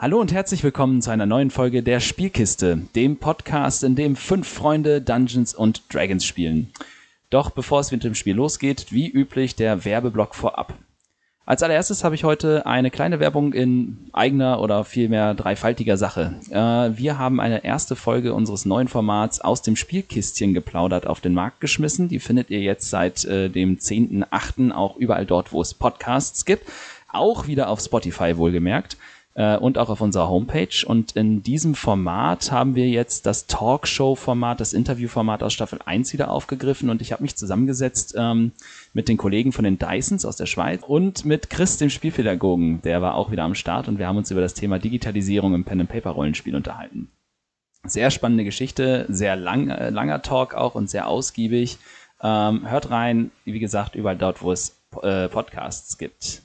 Hallo und herzlich willkommen zu einer neuen Folge der Spielkiste, dem Podcast, in dem fünf Freunde Dungeons und Dragons spielen. Doch bevor es mit dem Spiel losgeht, wie üblich der Werbeblock vorab. Als allererstes habe ich heute eine kleine Werbung in eigener oder vielmehr dreifaltiger Sache. Äh, wir haben eine erste Folge unseres neuen Formats aus dem Spielkistchen geplaudert auf den Markt geschmissen. Die findet ihr jetzt seit äh, dem 10.8. auch überall dort, wo es Podcasts gibt. Auch wieder auf Spotify wohlgemerkt und auch auf unserer Homepage. Und in diesem Format haben wir jetzt das Talkshow-Format, das Interview-Format aus Staffel 1 wieder aufgegriffen und ich habe mich zusammengesetzt ähm, mit den Kollegen von den Dysons aus der Schweiz und mit Chris, dem Spielpädagogen. Der war auch wieder am Start und wir haben uns über das Thema Digitalisierung im Pen-and-Paper-Rollenspiel unterhalten. Sehr spannende Geschichte, sehr lang, äh, langer Talk auch und sehr ausgiebig. Ähm, hört rein, wie gesagt, überall dort, wo es äh, Podcasts gibt.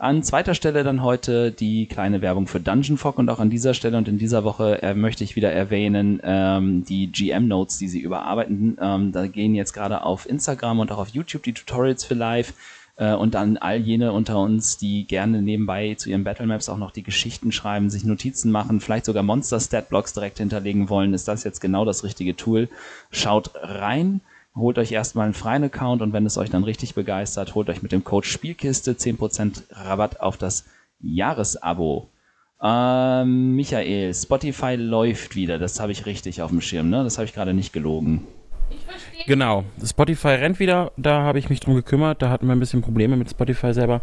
An zweiter Stelle dann heute die kleine Werbung für Dungeon Fog und auch an dieser Stelle und in dieser Woche äh, möchte ich wieder erwähnen ähm, die GM-Notes, die sie überarbeiten. Ähm, da gehen jetzt gerade auf Instagram und auch auf YouTube die Tutorials für live äh, und an all jene unter uns, die gerne nebenbei zu ihren Battlemaps auch noch die Geschichten schreiben, sich Notizen machen, vielleicht sogar Monster-Stat-Blocks direkt hinterlegen wollen, ist das jetzt genau das richtige Tool. Schaut rein holt euch erstmal einen freien Account und wenn es euch dann richtig begeistert, holt euch mit dem Code Spielkiste 10% Rabatt auf das Jahresabo. Ähm, Michael, Spotify läuft wieder, das habe ich richtig auf dem Schirm, ne? Das habe ich gerade nicht gelogen. Genau, Spotify rennt wieder, da habe ich mich drum gekümmert, da hatten wir ein bisschen Probleme mit Spotify selber.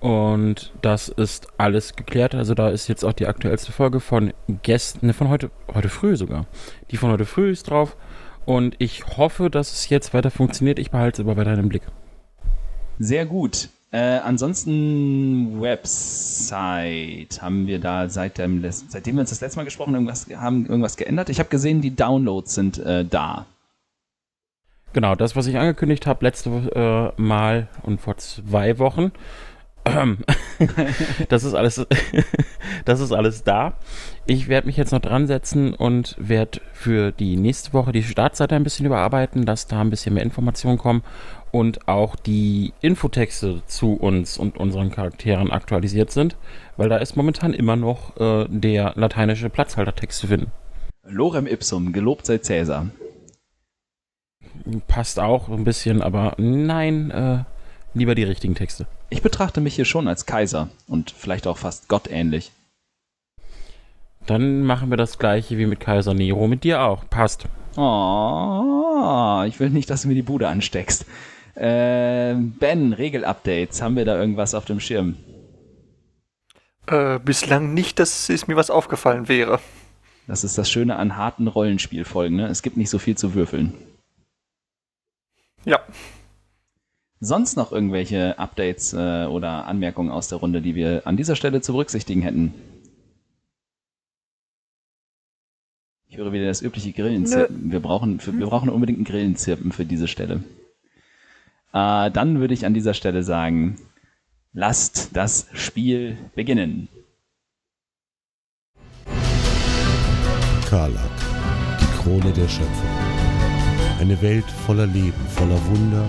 Und das ist alles geklärt. Also da ist jetzt auch die aktuellste Folge von gestern, ne, von heute, heute früh sogar. Die von heute früh ist drauf. Und ich hoffe, dass es jetzt weiter funktioniert. Ich behalte es aber weiter im Blick. Sehr gut. Äh, ansonsten Website haben wir da seit dem, seitdem wir uns das letzte Mal gesprochen haben, irgendwas, haben irgendwas geändert. Ich habe gesehen, die Downloads sind äh, da. Genau, das, was ich angekündigt habe letzte äh, Mal und vor zwei Wochen. das ist alles, das ist alles da. Ich werde mich jetzt noch dran setzen und werde für die nächste Woche die Startseite ein bisschen überarbeiten, dass da ein bisschen mehr Informationen kommen und auch die Infotexte zu uns und unseren Charakteren aktualisiert sind, weil da ist momentan immer noch äh, der lateinische Platzhaltertext zu finden. Lorem ipsum, gelobt sei Cäsar. Passt auch ein bisschen, aber nein, äh, lieber die richtigen Texte. Ich betrachte mich hier schon als Kaiser und vielleicht auch fast gottähnlich. Dann machen wir das gleiche wie mit Kaiser Nero mit dir auch. Passt. Oh, ich will nicht, dass du mir die Bude ansteckst. Äh, ben, Regelupdates. Haben wir da irgendwas auf dem Schirm? Äh, bislang nicht, dass es mir was aufgefallen wäre. Das ist das Schöne an harten Rollenspielfolgen. Ne? Es gibt nicht so viel zu würfeln. Ja. Sonst noch irgendwelche Updates äh, oder Anmerkungen aus der Runde, die wir an dieser Stelle zu berücksichtigen hätten? Ich höre wieder das übliche Grillenzirpen. Wir brauchen, für, wir brauchen unbedingt ein Grillenzirpen für diese Stelle. Äh, dann würde ich an dieser Stelle sagen, lasst das Spiel beginnen. Karlak, die Krone der Schöpfung. Eine Welt voller Leben, voller Wunder,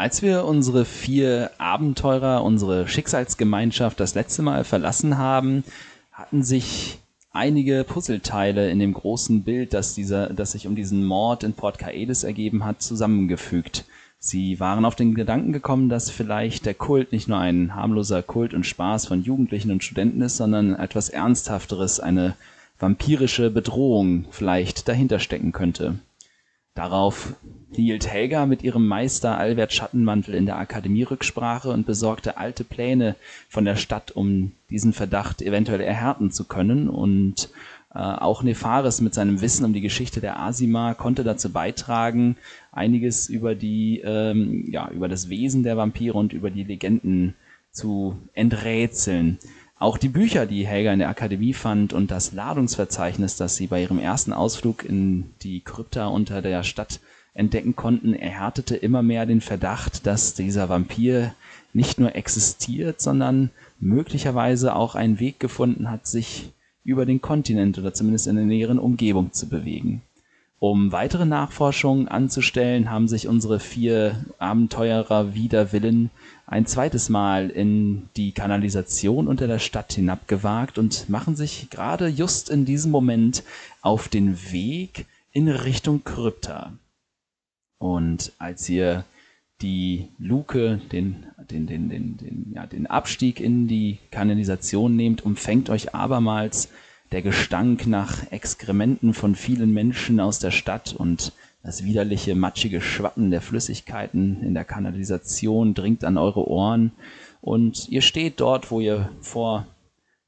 Als wir unsere vier Abenteurer, unsere Schicksalsgemeinschaft das letzte Mal verlassen haben, hatten sich einige Puzzleteile in dem großen Bild, das, dieser, das sich um diesen Mord in Port Kaelis ergeben hat, zusammengefügt. Sie waren auf den Gedanken gekommen, dass vielleicht der Kult nicht nur ein harmloser Kult und Spaß von Jugendlichen und Studenten ist, sondern etwas Ernsthafteres, eine vampirische Bedrohung vielleicht dahinter stecken könnte. Darauf hielt Helga mit ihrem Meister Albert Schattenmantel in der Akademie Rücksprache und besorgte alte Pläne von der Stadt, um diesen Verdacht eventuell erhärten zu können. Und äh, auch Nefaris mit seinem Wissen um die Geschichte der Asima konnte dazu beitragen, einiges über die, ähm, ja, über das Wesen der Vampire und über die Legenden zu enträtseln. Auch die Bücher, die Helga in der Akademie fand und das Ladungsverzeichnis, das sie bei ihrem ersten Ausflug in die Krypta unter der Stadt entdecken konnten, erhärtete immer mehr den Verdacht, dass dieser Vampir nicht nur existiert, sondern möglicherweise auch einen Weg gefunden hat, sich über den Kontinent oder zumindest in der näheren Umgebung zu bewegen. Um weitere Nachforschungen anzustellen, haben sich unsere vier Abenteurer wider Willen ein zweites Mal in die Kanalisation unter der Stadt hinabgewagt und machen sich gerade just in diesem Moment auf den Weg in Richtung Krypta. Und als ihr die Luke, den, den, den, den, den, ja, den Abstieg in die Kanalisation nehmt, umfängt euch abermals der Gestank nach Exkrementen von vielen Menschen aus der Stadt und das widerliche, matschige Schwappen der Flüssigkeiten in der Kanalisation dringt an eure Ohren und ihr steht dort, wo ihr vor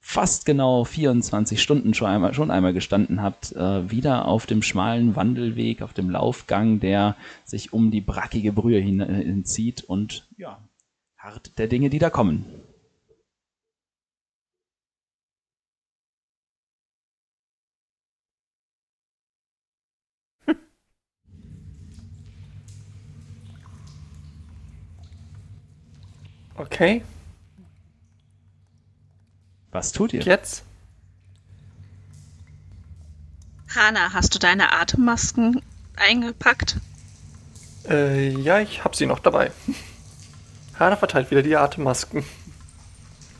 fast genau 24 Stunden schon einmal, schon einmal gestanden habt, äh, wieder auf dem schmalen Wandelweg, auf dem Laufgang, der sich um die brackige Brühe äh, hinzieht und ja, hart der Dinge, die da kommen. Okay, Was tut ihr? jetzt? Hanna, hast du deine Atemmasken eingepackt? Äh, ja, ich hab sie noch dabei. Hana verteilt wieder die Atemmasken.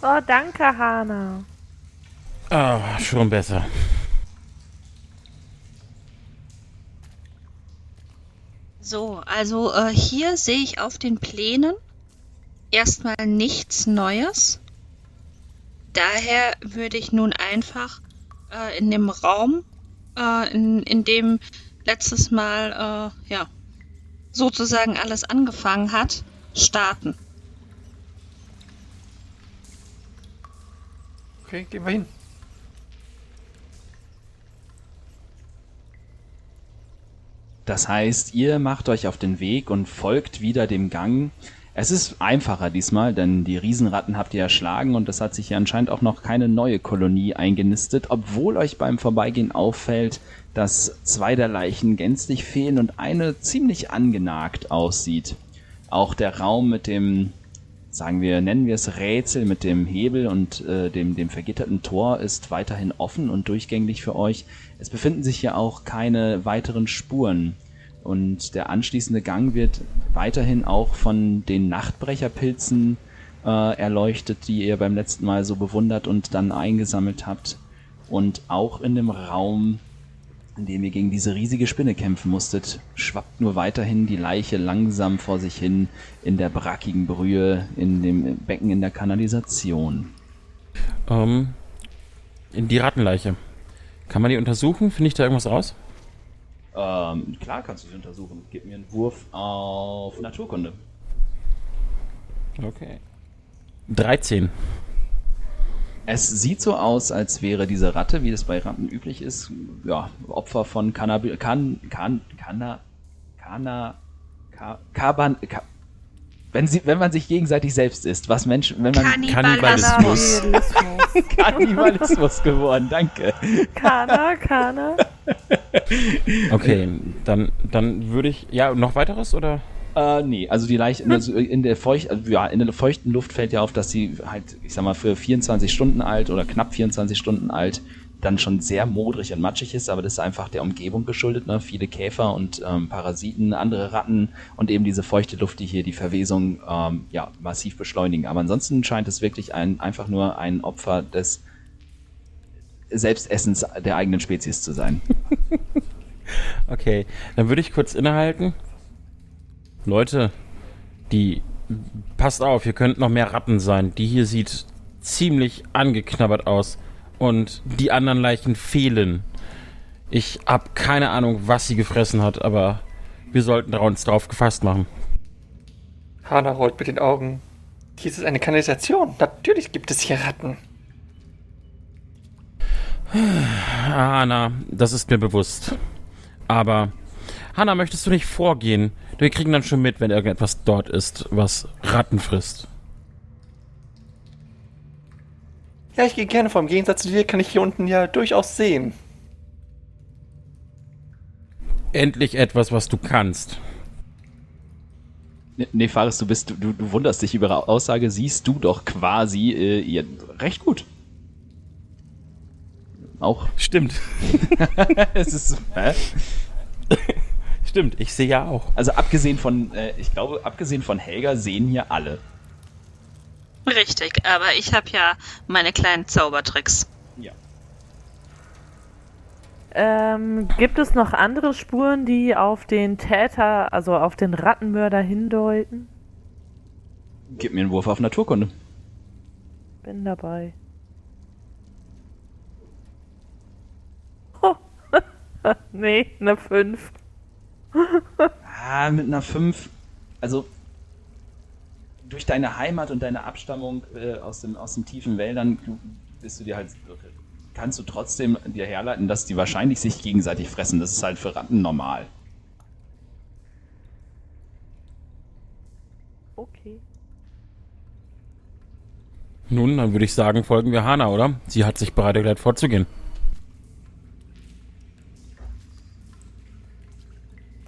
Oh, danke, Hana. Ah, schon besser. So, also äh, hier sehe ich auf den Plänen erstmal nichts Neues. Daher würde ich nun einfach äh, in dem Raum, äh, in, in dem letztes Mal äh, ja sozusagen alles angefangen hat, starten. Okay, gehen wir hin. Das heißt, ihr macht euch auf den Weg und folgt wieder dem Gang. Es ist einfacher diesmal, denn die Riesenratten habt ihr erschlagen und es hat sich hier anscheinend auch noch keine neue Kolonie eingenistet, obwohl euch beim Vorbeigehen auffällt, dass zwei der Leichen gänzlich fehlen und eine ziemlich angenagt aussieht. Auch der Raum mit dem, sagen wir, nennen wir es Rätsel mit dem Hebel und äh, dem, dem vergitterten Tor ist weiterhin offen und durchgängig für euch. Es befinden sich hier auch keine weiteren Spuren. Und der anschließende Gang wird weiterhin auch von den Nachtbrecherpilzen äh, erleuchtet, die ihr beim letzten Mal so bewundert und dann eingesammelt habt. Und auch in dem Raum, in dem ihr gegen diese riesige Spinne kämpfen musstet, schwappt nur weiterhin die Leiche langsam vor sich hin in der brackigen Brühe in dem Becken in der Kanalisation. Ähm, in die Rattenleiche. Kann man die untersuchen? Finde ich da irgendwas raus? Ähm, klar kannst du sie untersuchen. Gib mir einen Wurf auf Naturkunde. Okay. 13. Es sieht so aus, als wäre diese Ratte, wie das bei Ratten üblich ist, ja, Opfer von Cannabis, kann, kann, Canna, Canna, Ka, Kaban, Ka, wenn sie, wenn man sich gegenseitig selbst isst, was Menschen, wenn man Kannibalismus. Kannibalismus. Kannibalismus geworden, danke. Kana, Kana. Okay, dann, dann würde ich. Ja, noch weiteres oder? Äh, nee, also die Leiche, also in der feucht, ja, in der feuchten Luft fällt ja auf, dass sie halt, ich sag mal, für 24 Stunden alt oder knapp 24 Stunden alt dann schon sehr modrig und matschig ist, aber das ist einfach der Umgebung geschuldet, ne? Viele Käfer und ähm, Parasiten, andere Ratten und eben diese feuchte Luft, die hier die Verwesung ähm, ja, massiv beschleunigen. Aber ansonsten scheint es wirklich ein, einfach nur ein Opfer des Selbstessens der eigenen Spezies zu sein. Okay, dann würde ich kurz innehalten. Leute, die. Passt auf, hier könnten noch mehr Ratten sein. Die hier sieht ziemlich angeknabbert aus. Und die anderen Leichen fehlen. Ich hab keine Ahnung, was sie gefressen hat, aber wir sollten uns drauf gefasst machen. Hana rollt mit den Augen. Hier ist eine Kanalisation. Natürlich gibt es hier Ratten. Hanna, das ist mir bewusst. Aber, Hanna, möchtest du nicht vorgehen? Wir kriegen dann schon mit, wenn irgendetwas dort ist, was Ratten frisst. Ja, ich gehe gerne vor. Im Gegensatz zu dir kann ich hier unten ja durchaus sehen. Endlich etwas, was du kannst. Ne- Nee, Faris, du bist, du, du wunderst dich über ihre Aussage, siehst du doch quasi äh, ihr recht gut. Auch. Stimmt. es ist, hä? Stimmt, ich sehe ja auch. Also abgesehen von, äh, ich glaube, abgesehen von Helga sehen hier alle. Richtig, aber ich habe ja meine kleinen Zaubertricks. Ja. Ähm, gibt es noch andere Spuren, die auf den Täter, also auf den Rattenmörder hindeuten? Gib mir einen Wurf auf Naturkunde. Bin dabei. Oh. nee, eine 5. Ah, mit einer 5. Also, durch deine Heimat und deine Abstammung äh, aus, dem, aus den tiefen Wäldern bist du dir halt, kannst du trotzdem dir herleiten, dass die wahrscheinlich sich gegenseitig fressen. Das ist halt für Ratten normal. Okay. Nun, dann würde ich sagen, folgen wir Hana, oder? Sie hat sich bereit erklärt, vorzugehen.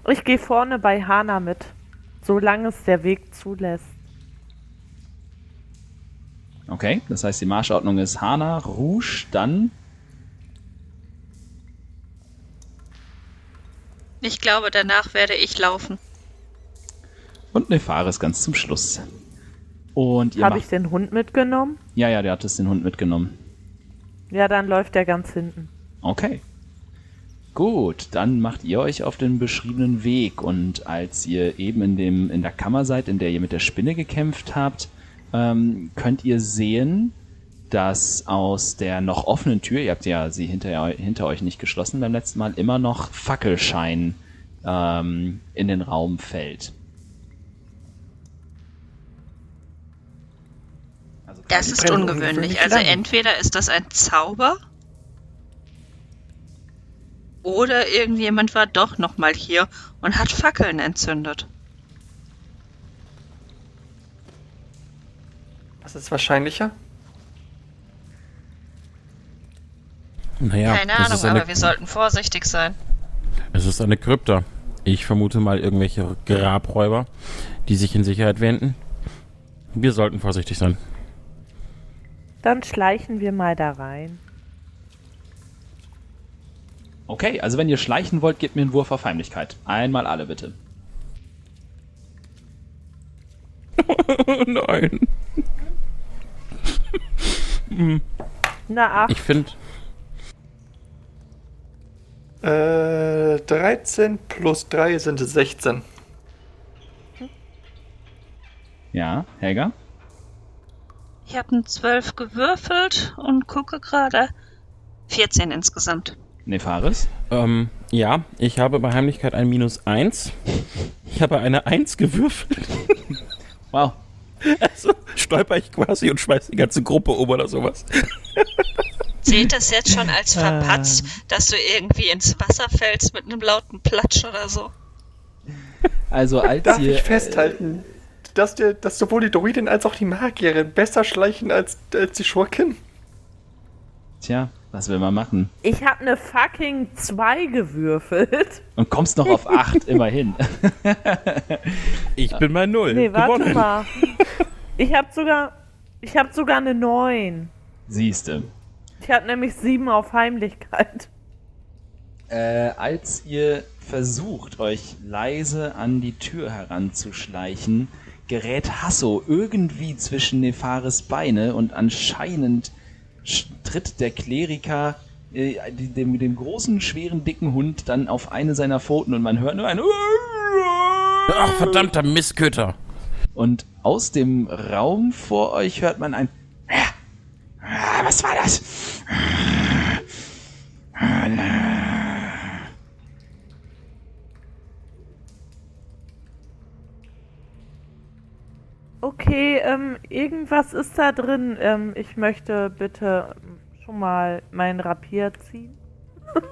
Ich gehe vorne bei Hana mit, solange es der Weg zulässt. Okay, das heißt, die Marschordnung ist Hana, Rouge, dann Ich glaube, danach werde ich laufen. und Nefaris ganz zum Schluss. Und ihr Habe ich den Hund mitgenommen? Ja, ja, der hat es den Hund mitgenommen. Ja, dann läuft der ganz hinten. Okay. Gut, dann macht ihr euch auf den beschriebenen Weg und als ihr eben in, dem, in der Kammer seid, in der ihr mit der Spinne gekämpft habt, ähm, könnt ihr sehen, dass aus der noch offenen Tür, ihr habt ja sie hinter, hinter euch nicht geschlossen beim letzten Mal, immer noch Fackelschein ähm, in den Raum fällt. Also Das ist ungewöhnlich. Also entweder ist das ein Zauber oder irgendjemand war doch noch mal hier und hat Fackeln entzündet. Was ist wahrscheinlicher? Naja, Keine Ahnung, ist eine, aber wir sollten vorsichtig sein. es ist eine Krypta. Ich vermute mal irgendwelche Grabräuber, die sich in Sicherheit wähnten. Wir sollten vorsichtig sein. Dann schleichen wir mal da rein. Okay, also wenn ihr schleichen wollt, gebt mir einen Wurf auf Heimlichkeit. Einmal alle bitte. Nein. Na, ach, Ich finde, Äh, 13 plus 3 sind 16. Ja, Helga? Ich habe einen 12 gewürfelt und gucke gerade 14 insgesamt. Nefaris? ähm, ja, ich habe bei Heimlichkeit ein Minus 1. Ich habe eine 1 gewürfelt. Wow. Also stolper ich quasi und schmeiß die ganze Gruppe um oder sowas. Zählt das jetzt schon als verpatzt, dass du irgendwie ins Wasser fällst mit einem lauten Platsch oder so? Also als Darf ihr... ich festhalten, dass, der, dass sowohl die Druidin als auch die Magierin besser schleichen als, als die Schurkin? Tja, was will man machen? ich habe eine fucking 2 gewürfelt. Und kommst noch auf 8, immerhin. Ich bin bei Null. Nee, warte Gewonnen. mal. Ich habe sogar, ich habe sogar eine 9. Siehste. Ich hatte nämlich 7 auf Heimlichkeit. Äh, als ihr versucht, euch leise an die Tür heranzuschleichen, gerät Hasso irgendwie zwischen Nefaris Beine und anscheinend sch- tritt der Kleriker äh, dem, dem großen, schweren, dicken Hund dann auf eine seiner Pfoten und man hört nur ein Ach, verdammter Missköter. und aus dem Raum vor euch hört man ein Ah, Was war das? Okay, ähm, irgendwas ist da drin. Ähm, ich möchte bitte schon mal mein Rapier ziehen.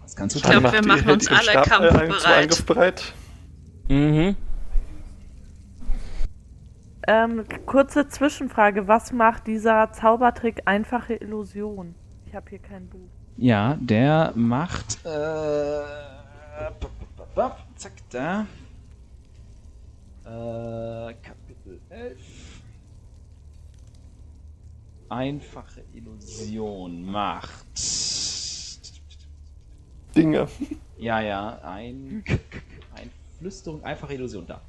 Was kannst du Ich glaub, tun? wir Macht machen uns alle Stab, äh, kampfbereit. Mhm. Ähm, kurze Zwischenfrage. Was macht dieser Zaubertrick einfache Illusion? Ich habe hier kein Buch. Ja, der macht. Äh, zack, da. Äh, Kapitel 11. Einfache Illusion macht. Dinge. Ja, ja, ein, ein Flüsterung, einfache Illusion da.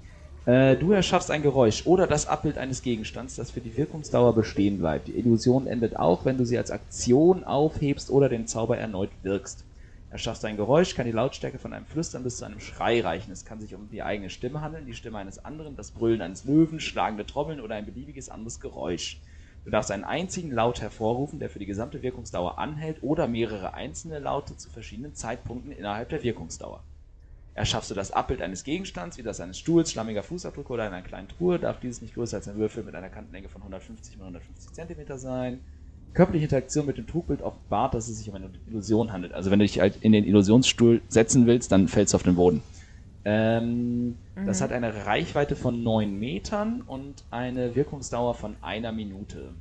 Äh, du erschaffst ein Geräusch oder das Abbild eines Gegenstands, das für die Wirkungsdauer bestehen bleibt. Die Illusion endet auch, wenn du sie als Aktion aufhebst oder den Zauber erneut wirkst. Erschaffst ein Geräusch, kann die Lautstärke von einem Flüstern bis zu einem Schrei reichen. Es kann sich um die eigene Stimme handeln, die Stimme eines anderen, das Brüllen eines Löwen, schlagende Trommeln oder ein beliebiges anderes Geräusch. Du darfst einen einzigen Laut hervorrufen, der für die gesamte Wirkungsdauer anhält, oder mehrere einzelne Laute zu verschiedenen Zeitpunkten innerhalb der Wirkungsdauer. Erschaffst du das Abbild eines Gegenstands, wie das eines Stuhls, schlammiger Fußabdruck oder einer kleinen Truhe, darf dieses nicht größer als ein Würfel mit einer Kantenlänge von 150 x 150 cm sein. Körperliche Interaktion mit dem Trugbild offenbart, dass es sich um eine Illusion handelt. Also wenn du dich halt in den Illusionsstuhl setzen willst, dann fällst du auf den Boden. Ähm, Das hat eine Reichweite von 9 Metern und eine Wirkungsdauer von einer Minute.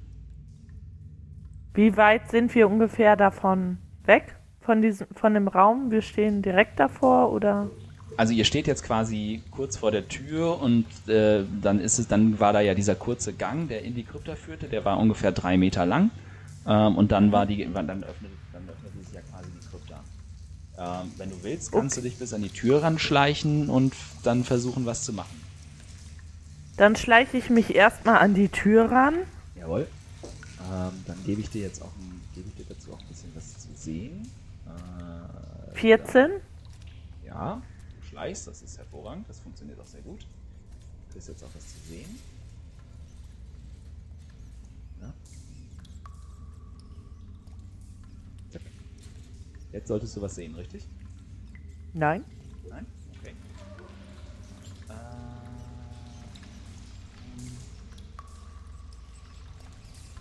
Wie weit sind wir ungefähr davon weg? Von, diesem, von dem Raum? Wir stehen direkt davor oder? Also ihr steht jetzt quasi kurz vor der Tür und äh, dann ist es, dann war da ja dieser kurze Gang, der in die Krypta führte, der war ungefähr drei Meter lang. Ähm, und dann war die, dann öffnete, dann öffnete sich ja quasi die Krypta. Ähm, wenn du willst, kannst du dich bis an die Tür ranschleichen und dann versuchen, was zu machen. Dann schleiche ich mich erstmal an die Tür ran. Jawohl. Ähm, dann gebe ich dir jetzt auch ein, gebe ich dir dazu auch ein bisschen was zu sehen. Äh, 14. Ja, du schleichst, das ist hervorragend, das funktioniert auch sehr gut. Du kriegst jetzt auch was zu sehen. Jetzt solltest du was sehen, richtig? Nein. Nein? Okay. Äh,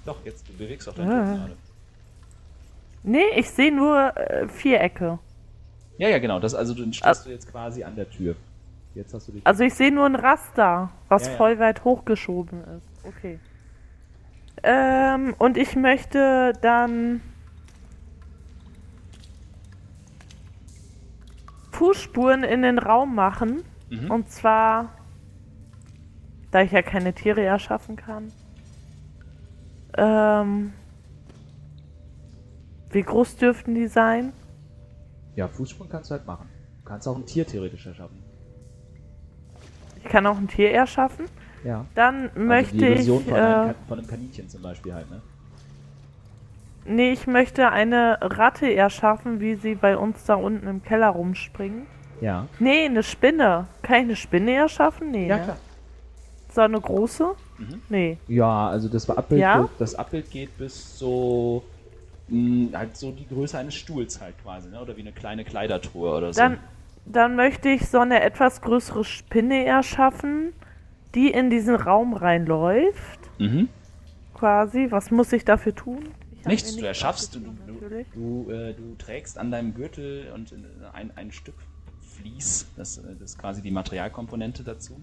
Doch, jetzt, du bewegst auch deinen Ah. Gerade. Nee, ich sehe nur äh, Vierecke. Ja, ja, genau. Das, also du stehst du jetzt quasi an der Tür. Jetzt hast du dich. Also ich sehe nur ein Raster, was Ja, ja. voll weit hochgeschoben ist. Okay. Ähm, und ich möchte dann Fußspuren in den Raum machen. Mhm. Und zwar, da ich ja keine Tiere erschaffen kann. Ähm, wie groß dürften die sein? ja, Fußspuren kannst du halt machen. Du kannst auch ein Tier theoretisch erschaffen. Ich kann auch ein Tier erschaffen. Ja. Dann möchte also die Illusion ich. von, einem, Äh, Ka- von einem Kaninchen zum Beispiel halt, ne? Nee, ich möchte eine Ratte erschaffen, wie sie bei uns da unten im Keller rumspringen. Ja. Nee, eine Spinne. Kann ich eine Spinne erschaffen? Nee. Ja, ne? klar. So eine große? Mhm. Nee. Ja, also das Abbild, Ja? geht, das Abbild geht bis so mh, halt so die Größe eines Stuhls halt quasi, ne? Oder wie eine kleine Kleidertruhe oder so. Dann, dann möchte ich so eine etwas größere Spinne erschaffen, die in diesen Raum reinläuft. mhm. Quasi. Was muss ich dafür tun? Nichts, du erschaffst, du, du, du, äh, du trägst an deinem Gürtel und in- ein, ein Stück Vlies, das, äh, das ist quasi die Materialkomponente dazu,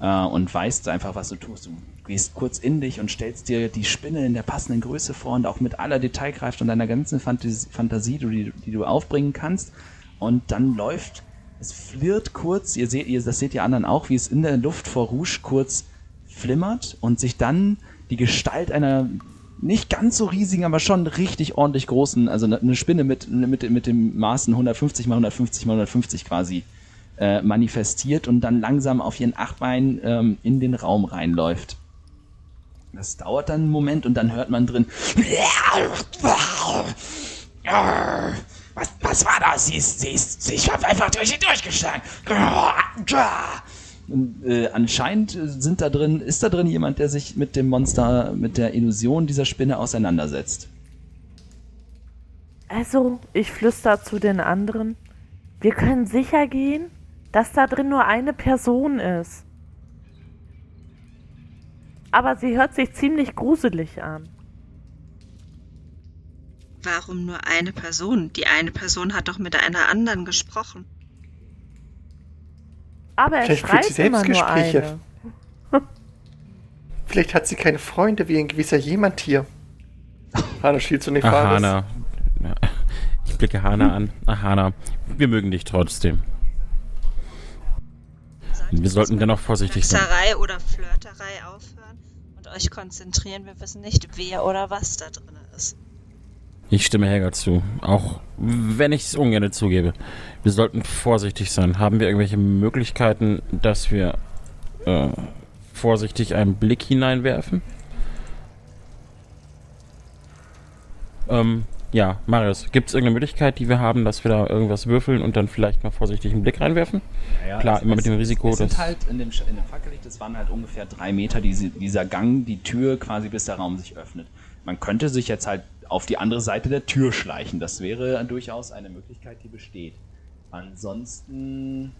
äh, und weißt einfach, was du tust. Du gehst kurz in dich und stellst dir die Spinne in der passenden Größe vor und auch mit aller Detailkraft und deiner ganzen Fantasie, Fantasie die, die du aufbringen kannst. Und dann läuft, es flirrt kurz, ihr seht, ihr, das seht ihr anderen auch, wie es in der Luft vor Rouge kurz flimmert und sich dann die Gestalt einer nicht ganz so riesigen, aber schon richtig ordentlich großen, also eine- Spinne mit, mit, mit dem Maßen 150 mal 150 mal 150 quasi äh, manifestiert und dann langsam auf ihren acht Beinen ähm, in den Raum reinläuft. Das dauert dann einen Moment und dann hört man drin. Was, was war das? Sie ist, sie ist, ist einfach durch sie durchgeschlagen. Und, äh, anscheinend sind da drin, ist da drin jemand, der sich mit dem Monster, mit der Illusion dieser Spinne auseinandersetzt. Also, ich flüster zu den anderen. Wir können sicher gehen, dass da drin nur eine Person ist. Aber sie hört sich ziemlich gruselig an. Warum nur eine Person? Die eine Person hat doch mit einer anderen gesprochen. Aber er Vielleicht führt schreit sie selbst immer nur eine. Vielleicht hat sie keine Freunde wie ein gewisser jemand hier. Hana schielt zu Ach, Nefaris. Hana. Ja. Ich blicke Hana an. Ach, Hana, wir mögen dich trotzdem. Wir sollten dennoch vorsichtig sein. Hexerei oder Flirterei aufhören und euch konzentrieren. Wir wissen nicht, wer oder was da drin ist. Ich stimme Helga zu. Auch wenn ich es ungern zugebe. Wir sollten vorsichtig sein. Haben wir irgendwelche Möglichkeiten, dass wir äh, vorsichtig einen Blick hineinwerfen? Ähm, ja, Marius, gibt es irgendeine Möglichkeit, die wir haben, dass wir da irgendwas würfeln und dann vielleicht mal vorsichtig einen Blick reinwerfen? Ja, Klar, es- immer mit dem Risiko, Es sind halt in dem, in dem Fackellicht, es waren halt ungefähr drei Meter diese, dieser Gang, die Tür quasi, bis der Raum sich öffnet. Man könnte sich jetzt halt auf die andere Seite der Tür schleichen. Das wäre durchaus eine Möglichkeit, die besteht. Ansonsten.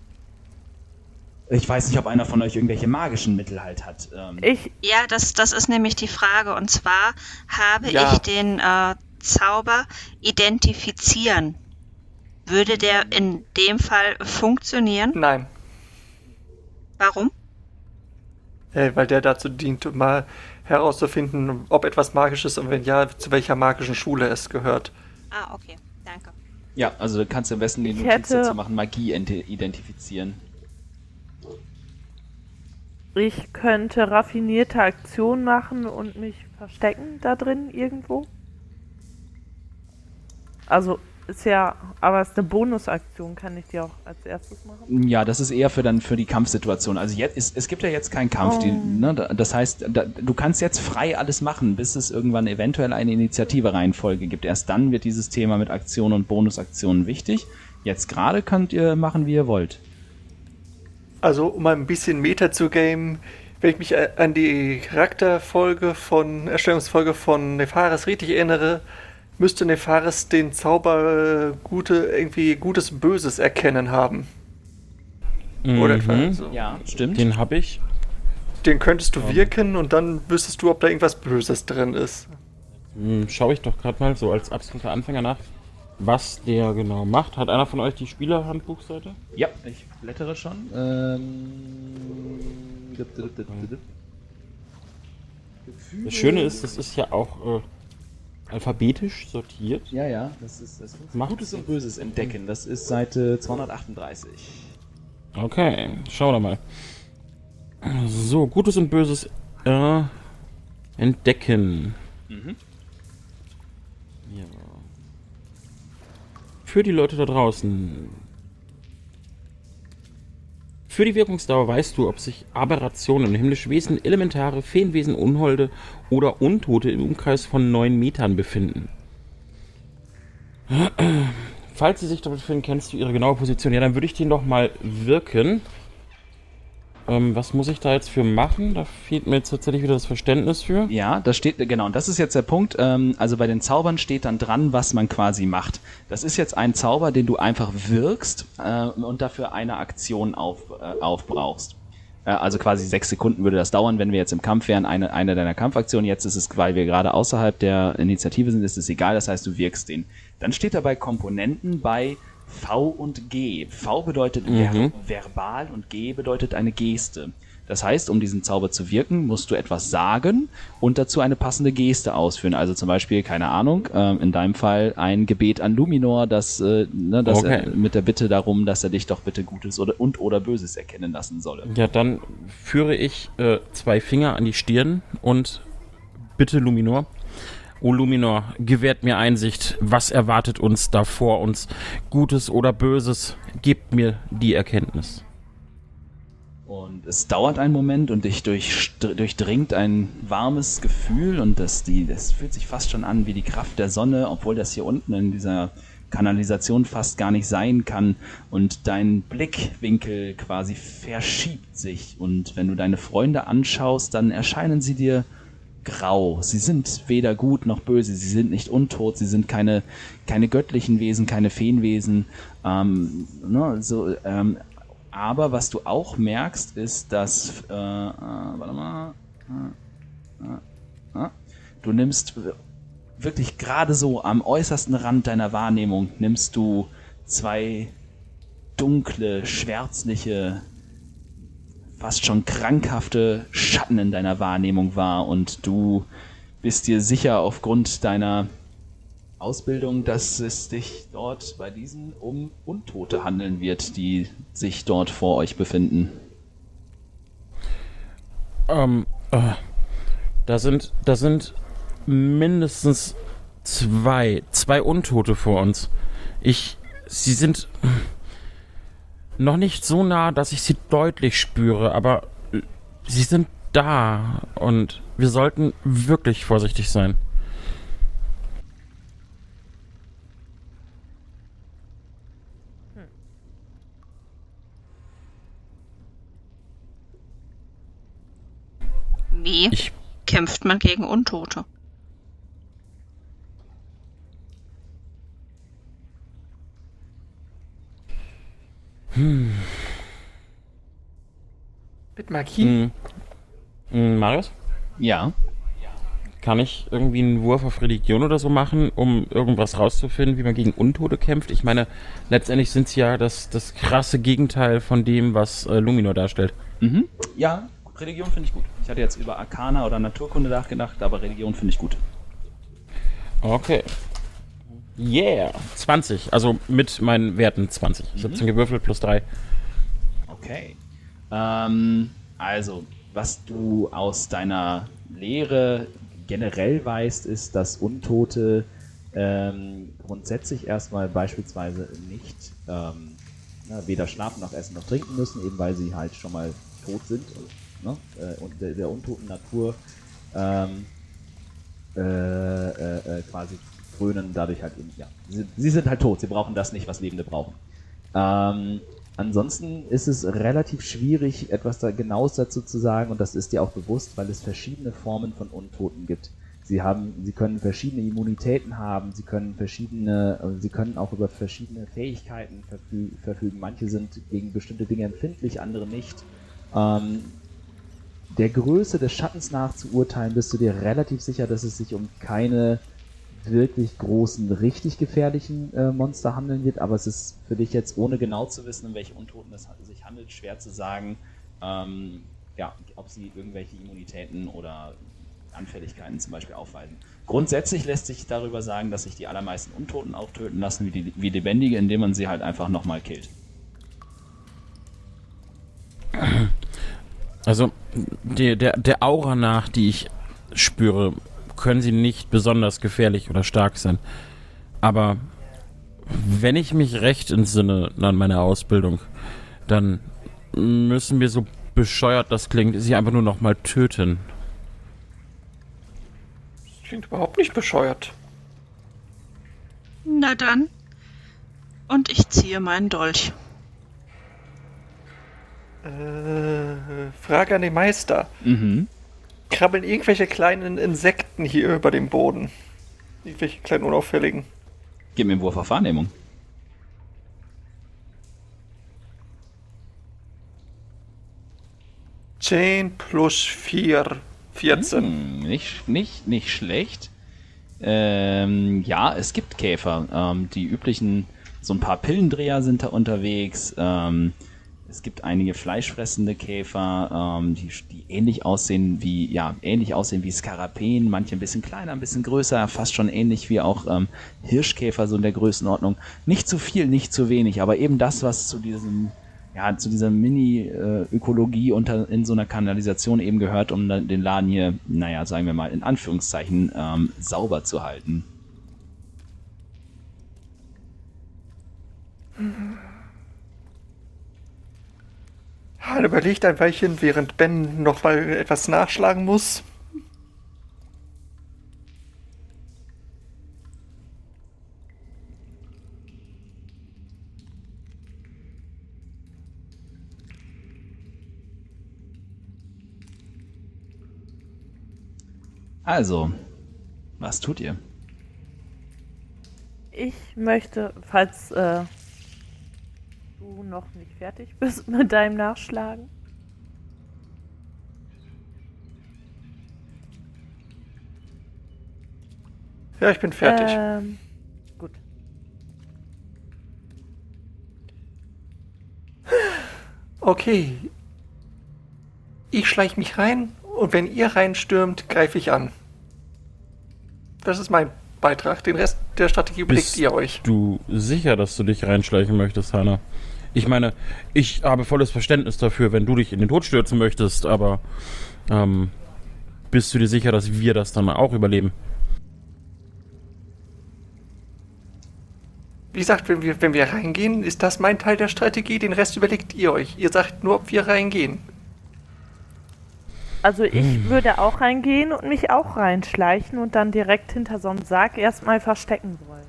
Ich weiß nicht, ob einer von euch irgendwelche magischen Mittel halt hat. Ähm, Ich, Ja, das, das ist nämlich die Frage. Und zwar habe Ja. ich den äh, Zauber identifizieren. Würde der in dem Fall funktionieren? Nein, Warum? äh, weil der dazu dient, mal herauszufinden, ob etwas magisch ist und wenn ja, zu welcher magischen Schule es gehört. Ah, okay. Danke. ja, also du kannst am besten die Notiz hätte- dazu machen, Magie identifizieren. ich könnte raffinierte Aktionen machen und mich verstecken da drin irgendwo. Also ist ja, aber es ist eine Bonusaktion, kann ich die auch als erstes machen? Ja, das ist eher für dann für die Kampfsituation. Also jetzt ist, es gibt ja jetzt keinen Kampf. Die, Oh. ne, da- das heißt, da, du kannst jetzt frei alles machen, bis es irgendwann eventuell eine Initiative-Reihenfolge gibt. Erst dann wird dieses Thema mit Aktionen und Bonusaktionen wichtig. Jetzt gerade könnt ihr machen, wie ihr wollt. Also, um ein bisschen Meta zu gamen, wenn ich mich an die Charakterfolge von, Erstellungsfolge von Nefaris richtig erinnere, müsste Nefaris den Zauber äh, gute, irgendwie Gutes Böses erkennen haben. Oder etwa Mhm. so. Ja, stimmt. Den habe ich. Den könntest du wirken und dann wüsstest du, ob da irgendwas Böses drin ist. Hm, Schaue ich doch gerade mal so als absoluter Anfänger nach, was der genau macht. Hat einer von euch die Spielerhandbuchseite? Ja, ich blättere schon. Ähm, dip, dip, dip, dip, dip. Das Schöne ist, das ist ja auch äh, alphabetisch sortiert. Ja, ja, das ist das Macht- Gutes und Böses entdecken. Das ist Seite 238. Okay, schauen wir mal. So, Gutes und Böses äh, entdecken. Ja. Für die Leute da draußen. Für die Wirkungsdauer weißt du, ob sich Aberrationen, himmlische Wesen, Elementare, Feenwesen, Unholde oder Untote im Umkreis von 9 Metern befinden. Falls sie sich dort befinden, kennst du ihre genaue Position. Ja, dann würde ich den doch mal wirken. Ähm, was muss ich da jetzt für machen? Da fehlt mir jetzt tatsächlich wieder das Verständnis für. Ja, das steht, genau, und das ist jetzt der Punkt. Ähm, also bei den Zaubern steht dann dran, was man quasi macht. Das ist jetzt ein Zauber, den du einfach wirkst äh, und dafür eine Aktion auf, äh, aufbrauchst. Äh, also quasi sechs Sekunden würde das dauern, wenn wir jetzt im Kampf wären, eine, eine deiner Aktionen. Jetzt ist es, weil wir gerade außerhalb der Initiative sind, ist es egal, das heißt, du wirkst den. Dann steht dabei Komponenten bei V und G. V bedeutet ver verbal und G bedeutet eine Geste. Das heißt, um diesen Zauber zu wirken, musst du etwas sagen und dazu eine passende Geste ausführen. Also zum Beispiel, keine Ahnung, ähm, in deinem Fall ein Gebet an Luminor, das, äh, ne, das Okay. er, mit der Bitte darum, dass er dich doch bitte Gutes oder, und oder Böses erkennen lassen solle. Ja, dann führe ich äh, zwei Finger an die Stirn und bitte Luminor. O Luminor, gewährt mir Einsicht. Was erwartet uns da vor uns? Gutes oder Böses? Gebt mir die Erkenntnis. Und es dauert einen Moment und dich durchdringt ein warmes Gefühl und das, die, das fühlt sich fast schon an wie die Kraft der Sonne, obwohl das hier unten in dieser Kanalisation fast gar nicht sein kann und dein Blickwinkel quasi verschiebt sich und wenn du deine Freunde anschaust, dann erscheinen sie dir grau. Sie sind weder gut noch böse, sie sind nicht untot, sie sind keine, keine göttlichen Wesen, keine Feenwesen. Ähm, ne, so, ähm, aber was du auch merkst, ist, dass äh, äh, warte mal, äh, äh, äh, du nimmst wirklich gerade so am äußersten Rand deiner Wahrnehmung nimmst du zwei dunkle, schwärzliche, fast schon krankhafte Schatten in deiner Wahrnehmung wahr und du bist dir sicher aufgrund deiner Ausbildung, dass es dich dort bei diesen um Untote handeln wird, die sich dort vor euch befinden. Ähm, äh, da sind, da sind mindestens zwei, zwei Untote vor uns. Ich, sie sind noch nicht so nah, dass ich sie deutlich spüre, aber sie sind da und wir sollten wirklich vorsichtig sein. Wie Ich, kämpft man gegen Untote? Mit Magie? mh, mh, Marius? Ja. Kann ich irgendwie einen Wurf auf Religion oder so machen, um irgendwas rauszufinden, wie man gegen Untote kämpft? Ich meine, letztendlich sind sie ja das, das krasse Gegenteil von dem, was äh, Luminor darstellt. Mhm. Ja, Religion finde ich gut. Ich hatte jetzt über Arcana oder Naturkunde nachgedacht, aber Religion finde ich gut. Okay. Yeah. 20. Also mit meinen Werten 20. 17 gewürfelt plus 3. Okay. Ähm, also, was du aus deiner Lehre generell weißt, ist, dass Untote ähm, grundsätzlich erstmal beispielsweise nicht ähm, na, weder schlafen noch essen noch trinken müssen, eben weil sie halt schon mal tot sind und, ne, äh, und der, der untoten Natur ähm, äh, äh, äh, quasi frönen dadurch halt eben, ja. Sie, sie sind halt tot, sie brauchen das nicht, was Lebende brauchen. Ähm, ansonsten ist es relativ schwierig, etwas da genaues dazu zu sagen, und das ist dir auch bewusst, weil es verschiedene Formen von Untoten gibt. Sie haben, sie können verschiedene Immunitäten haben, sie können verschiedene, äh, sie können auch über verschiedene Fähigkeiten verfü verfügen. Manche sind gegen bestimmte Dinge empfindlich, andere nicht. Ähm, der Größe des Schattens nach zu urteilen, bist du dir relativ sicher, dass es sich um keine wirklich großen, richtig gefährlichen äh, Monster handeln wird, aber es ist für dich jetzt, ohne genau zu wissen, um welche Untoten es sich handelt, schwer zu sagen, ähm, ja, ob sie irgendwelche Immunitäten oder Anfälligkeiten zum Beispiel aufweisen. Grundsätzlich lässt sich darüber sagen, dass sich die allermeisten Untoten auch töten lassen wie, die, wie Lebendige, indem man sie halt einfach nochmal killt. Also der, der, der Aura nach, die ich spüre, können sie nicht besonders gefährlich oder stark sein. Aber wenn ich mich recht entsinne an meine Ausbildung, dann müssen wir so bescheuert das klingt, sie einfach nur noch mal töten. Das klingt überhaupt nicht bescheuert. Na dann. Und ich ziehe meinen Dolch. Äh, Frage an den Meister. Mhm. Krabbeln irgendwelche kleinen Insekten hier über dem Boden? Irgendwelche kleinen unauffälligen? Gib mir einen Wurf auf Wahrnehmung. Zehn plus vier, 14. Hm, nicht, nicht, nicht schlecht. Ähm, ja, es gibt Käfer. Ähm, die üblichen, so ein paar Pillendreher sind da unterwegs. Ähm, es gibt einige fleischfressende Käfer, ähm, die, die ähnlich aussehen wie, ja, ähnlich aussehen wie Skarabäen, manche ein bisschen kleiner, ein bisschen größer, fast schon ähnlich wie auch ähm, Hirschkäfer, so in der Größenordnung. Nicht zu viel, nicht zu wenig, aber eben das, was zu diesem ja, zu dieser Mini-Ökologie unter in so einer Kanalisation eben gehört, um den Laden hier, naja, sagen wir mal, in Anführungszeichen ähm, sauber zu halten. Han überlegt ein Weilchen, während Ben noch mal etwas nachschlagen muss. Also, was tut ihr? Ich möchte, falls äh, du noch nicht fertig bist mit deinem Nachschlagen. Ja, ich bin fertig. Ähm, gut. Okay. ich schleiche mich rein und wenn ihr reinstürmt, greife ich an. Das ist mein Beitrag. Den Rest der Strategie überlegt Bist ihr euch. du sicher, dass du dich reinschleichen möchtest, Hanna? Ich meine, ich habe volles Verständnis dafür, wenn du dich in den Tod stürzen möchtest, aber ähm, bist du dir sicher, dass wir das dann auch überleben? Wie gesagt, wenn wir, wenn wir reingehen, ist das mein Teil der Strategie. Den Rest überlegt ihr euch. Ihr sagt nur, ob wir reingehen. Also ich würde auch reingehen und mich auch reinschleichen und dann direkt hinter so einem Sarg erstmal verstecken wollen.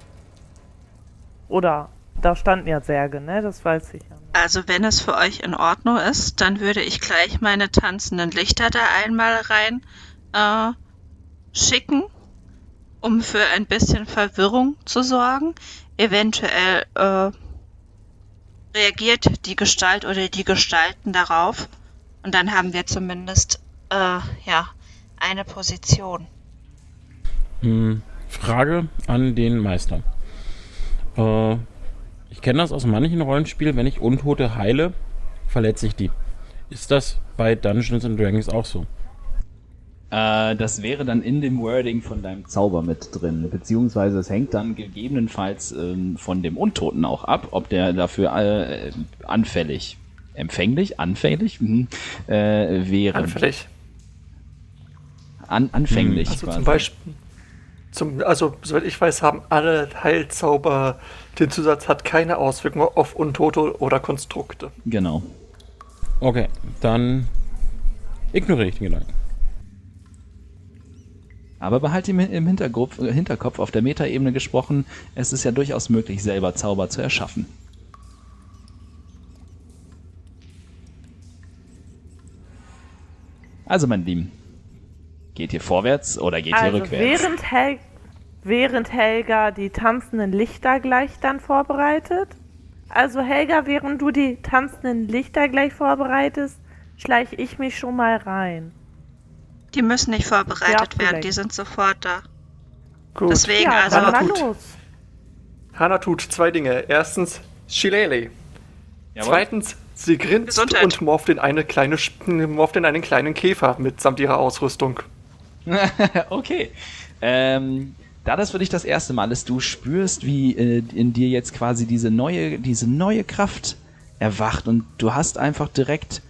Oder da standen ja Särge, ne? Das weiß ich ja. nicht. Also wenn es für euch in Ordnung ist, dann würde ich gleich meine tanzenden Lichter da einmal rein äh, schicken, um für ein bisschen Verwirrung zu sorgen. Eventuell äh, reagiert die Gestalt oder die Gestalten darauf und dann haben wir zumindest äh, ja eine Position. Hm, Frage an den Meister. Äh, ich kenne das aus manchen Rollenspielen, wenn ich Untote heile, verletze ich die. Ist das bei Dungeons and Dragons auch so? Äh, das wäre dann in dem Wording von deinem Zauber mit drin. Beziehungsweise es hängt dann gegebenenfalls ähm, von dem Untoten auch ab, ob der dafür äh, anfällig, empfänglich, anfällig mhm, äh, wäre. Anfällig. An, anfänglich. Also quasi. zum Beispiel, zum, also soweit ich weiß, haben alle Heilzauber den Zusatz hat keine Auswirkungen auf Untote oder Konstrukte. Genau. Okay, dann ignoriere ich den Gedanken. Aber behalte im, im Hinterkopf, äh, Hinterkopf, auf der Metaebene gesprochen, es ist ja durchaus möglich, selber Zauber zu erschaffen. Also, mein Lieben, geht ihr vorwärts oder geht ihr Also rückwärts? während, Hel während Helga die tanzenden Lichter gleich dann vorbereitet. Also Helga, während du die tanzenden Lichter gleich vorbereitest, schleiche ich mich schon mal rein. Die müssen nicht vorbereitet Ja, werden, die sind sofort da. Gut. Deswegen Ja, also gut. los. Hannah tut zwei Dinge. Erstens Shilele. Jawohl. Zweitens, sie grinst Gesundheit. und morpht in, eine kleine, morpht in einen kleinen Käfer mitsamt ihrer Ausrüstung. okay. Ähm, da das für dich das erste Mal ist, du spürst, wie äh, in dir jetzt quasi diese neue, diese neue Kraft erwacht und du hast einfach direkt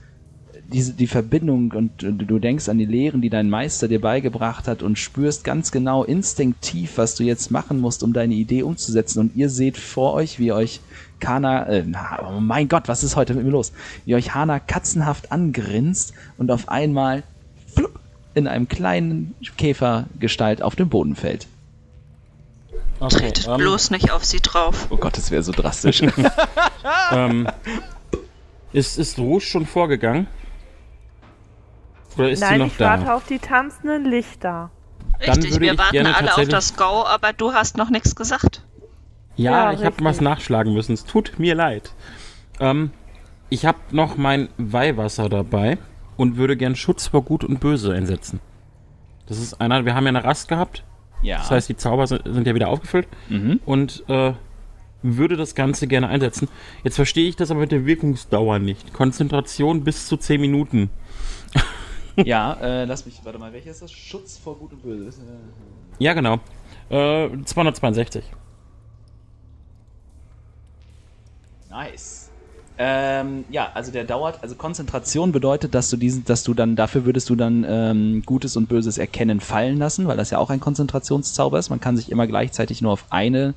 diese, die Verbindung und du du denkst an die Lehren, die dein Meister dir beigebracht hat und spürst ganz genau instinktiv, was du jetzt machen musst, um deine Idee umzusetzen. Und ihr seht vor euch, wie euch Kana, äh, oh mein Gott, was ist heute mit mir los? Wie euch Hana katzenhaft angrinst und auf einmal in einem kleinen Käfergestalt auf den Boden fällt. tretet ähm, bloß nicht auf sie drauf. Oh Gott, das wäre so drastisch. ähm, ist, ist Rouge schon vorgegangen? Oder ist sie Nein, noch ich da? warte auf die tanzenden Lichter. Dann Richtig, würde wir ich warten alle auf das Go, aber du hast noch nichts gesagt. Ja, Ja, ich habe was nachschlagen müssen. Es tut mir leid. Ähm, ich habe noch mein Weihwasser dabei und würde gern Schutz vor Gut und Böse einsetzen. Das ist einer, wir haben ja eine Rast gehabt. ja. Das heißt, die Zauber sind, sind ja wieder aufgefüllt. mhm. Und äh, würde das Ganze gerne einsetzen. Jetzt verstehe ich das aber mit der Wirkungsdauer nicht. Konzentration bis zu 10 Minuten. ja, äh, lass mich, warte mal, welcher ist das? Schutz vor Gut und Böse. Ja, genau. Äh, 262. Nice. Ähm, ja, also der dauert, also Konzentration bedeutet, dass du diesen, dass du dann, dafür würdest du dann ähm, Gutes und Böses erkennen fallen lassen, weil das ja auch ein Konzentrationszauber ist. Man kann sich immer gleichzeitig nur auf eine,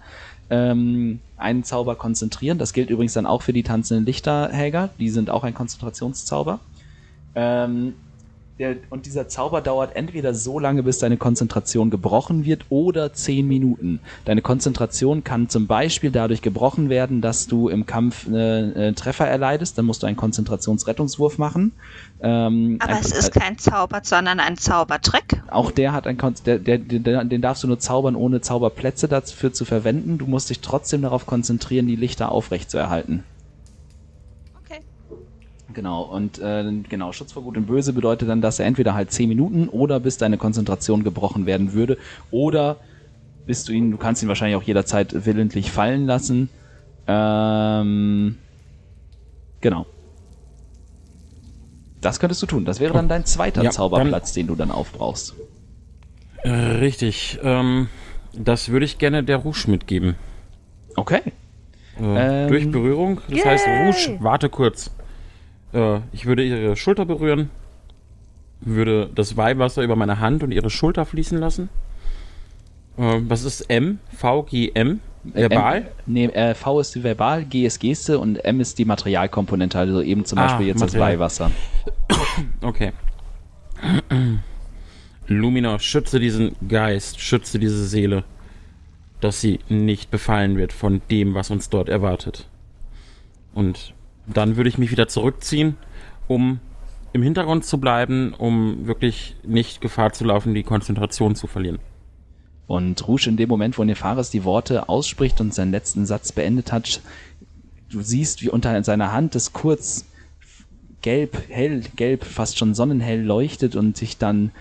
ähm, einen Zauber konzentrieren. Das gilt übrigens dann auch für die tanzenden Lichter, Helga. Die sind auch ein Konzentrationszauber. Ähm, der, und dieser Zauber dauert entweder so lange, bis deine Konzentration gebrochen wird, oder 10 Minuten. Deine Konzentration kann zum Beispiel dadurch gebrochen werden, dass du im Kampf äh, äh, Treffer erleidest. Dann musst du einen Konzentrationsrettungswurf machen. Ähm, Aber ein- es ist kein Zauber, sondern ein Zaubertrick. auch der hat ein Kon der, der, der, den darfst du nur zaubern, ohne Zauberplätze dafür zu verwenden. Du musst dich trotzdem darauf konzentrieren, die Lichter aufrecht zu erhalten. Genau, und äh, genau, Schutz vor Gut und Böse bedeutet dann, dass er entweder halt 10 Minuten oder bis deine Konzentration gebrochen werden würde, oder bis du ihn, du kannst ihn wahrscheinlich auch jederzeit willentlich fallen lassen. Ähm, genau. Das könntest du tun. Das wäre dann dein zweiter Ja, Zauberplatz, den du dann aufbrauchst. Äh, richtig. Ähm, das würde ich gerne der Rouge mitgeben. Okay. Äh, Ähm, durch Berührung. Das heißt, Yay! Rouge, warte kurz. Äh, ich würde ihre Schulter berühren, würde das Weihwasser über meine Hand und ihre Schulter fließen lassen. Äh, was ist M? V, G, M? Verbal? M, nee, äh, V ist die Verbal, G ist Geste und M ist die Materialkomponente, also eben zum Ah, Beispiel jetzt das Material. Weihwasser. Okay. Lumina, schütze diesen Geist, schütze diese Seele, dass sie nicht befallen wird von dem, was uns dort erwartet. Und dann würde ich mich wieder zurückziehen, um im Hintergrund zu bleiben, um wirklich nicht Gefahr zu laufen, die Konzentration zu verlieren. Und Rouge in dem Moment, wo Nefaris die Worte ausspricht und seinen letzten Satz beendet hat, du siehst, wie unter seiner Hand es kurz gelb, hell, gelb, fast schon sonnenhell leuchtet und sich dann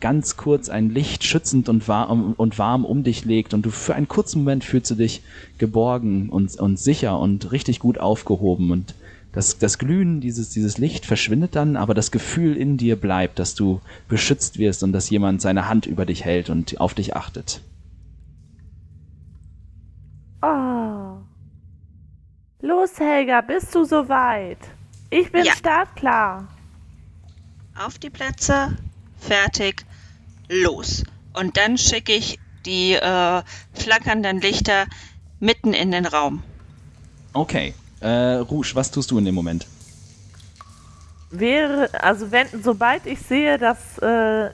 ganz kurz ein Licht schützend und warm, und warm um dich legt und du für einen kurzen Moment fühlst du dich geborgen und, und sicher und richtig gut aufgehoben und das, das Glühen, dieses, dieses Licht verschwindet dann, aber das Gefühl in dir bleibt, dass du beschützt wirst und dass jemand seine Hand über dich hält und auf dich achtet. Oh. Los, Helga, bist du soweit? Ich bin Ja. startklar. Auf die Plätze, fertig, los. Und dann schicke ich die äh, flackernden Lichter mitten in den Raum. Okay. Äh, Rouge, was tust du in dem Moment? Wäre, also wenn, sobald ich sehe, dass äh,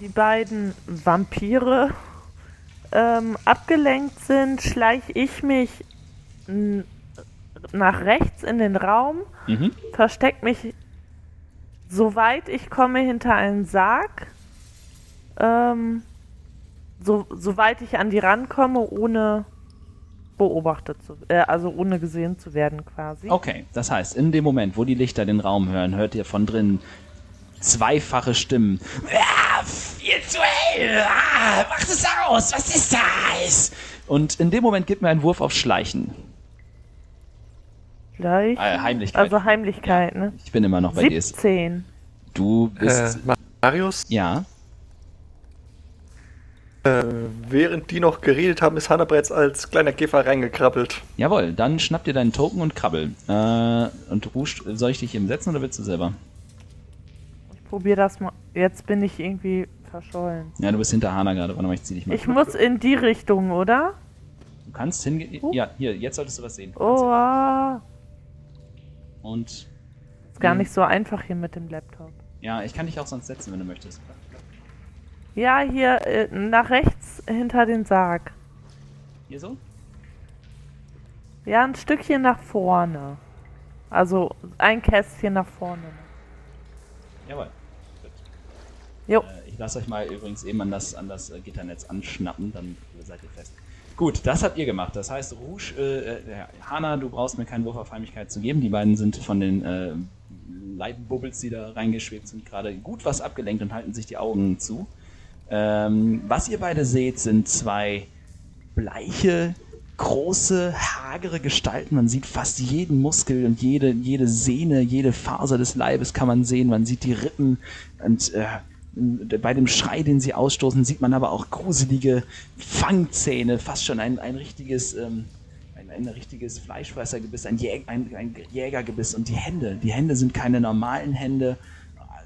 die beiden Vampire ähm, abgelenkt sind, schleiche ich mich nach rechts in den Raum, Mhm. versteck mich soweit ich komme hinter einen Sarg, ähm, so, soweit ich an die rankomme, ohne beobachtet zu, äh, also ohne gesehen zu werden quasi. Okay, das heißt, in dem Moment, wo die Lichter den Raum hören, hört ihr von drinnen zweifache Stimmen. Ah, viel zu hell! Ah, macht es aus! Was ist das? Und in dem Moment gibt mir einen Wurf auf Schleichen. Gleich. Äh, Heimlichkeit. Also Heimlichkeit, ne? Ich bin immer noch bei dir. 17. Du Äh, bist. Marius, ja. äh, während die noch geredet haben, ist Hanna bereits als kleiner Käfer reingekrabbelt. Jawohl, dann schnapp dir deinen Token und krabbel. Äh, und Rouge, soll ich dich eben setzen oder willst du selber? Ich probiere das mal. Jetzt bin ich irgendwie verschollen. Ja, du bist hinter Hana gerade. Warte mal, ich zieh dich mal. Ich muss in die Richtung, oder? Du kannst hingehen. Ja, hier, jetzt solltest du was sehen. Oh, ah. Und ist gar nicht so einfach hier mit dem Laptop. ja, ich kann dich auch sonst setzen, wenn du möchtest. Ja, hier äh, nach rechts hinter den Sarg. Hier so? Ja, ein Stückchen nach vorne. Also ein Kästchen nach vorne. Jawohl. Jo. Äh, ich lasse euch mal übrigens eben an das, an das äh, Gitternetz anschnappen, dann seid ihr fest. Gut, das habt ihr gemacht. Das heißt, Rouge, äh, äh, Hanna, du brauchst mir keinen Wurf auf Heimlichkeit zu geben. Die beiden sind von den äh, Lightbubbles, die da reingeschwebt sind, gerade gut was abgelenkt und halten sich die Augen zu. Ähm, was ihr beide seht, sind zwei bleiche, große, hagere Gestalten. Man sieht fast jeden Muskel und jede, jede Sehne, jede Faser des Leibes kann man sehen. Man sieht die Rippen und äh, bei dem Schrei, den sie ausstoßen, sieht man aber auch gruselige Fangzähne, fast schon ein, ein richtiges, ähm, ein, ein richtiges Fleischfressergebiss, ein, Jäg, ein, ein Jägergebiss und die Hände. Die Hände sind keine normalen Hände.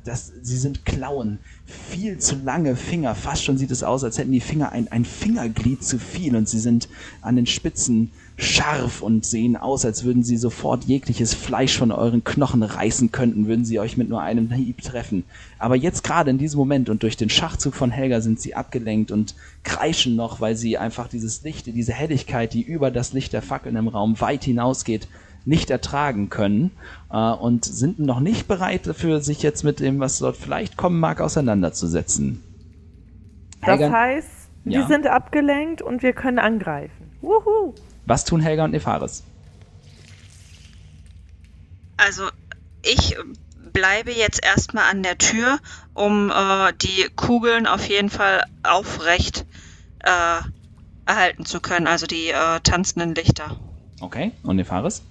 Das, sie sind Klauen, viel zu lange Finger. Fast schon sieht es aus, als hätten die Finger ein, ein Fingerglied zu viel und sie sind an den Spitzen scharf und sehen aus, als würden sie sofort jegliches Fleisch von euren Knochen reißen könnten, würden sie euch mit nur einem Hieb treffen. Aber jetzt gerade in diesem Moment und durch den Schachzug von Helga sind sie abgelenkt und kreischen noch, weil sie einfach dieses Licht, diese Helligkeit, die über das Licht der Fackeln im Raum weit hinausgeht, nicht ertragen können äh, und sind noch nicht bereit dafür, sich jetzt mit dem, was dort vielleicht kommen mag, auseinanderzusetzen. Das Helga, heißt, Ja. wir sind abgelenkt und wir können angreifen. Wuhu! was tun Helga und Nefaris? Also ich bleibe jetzt erstmal an der Tür, um äh, die Kugeln auf jeden Fall aufrecht äh, erhalten zu können, also die äh, tanzenden Lichter. Okay, und Nefaris?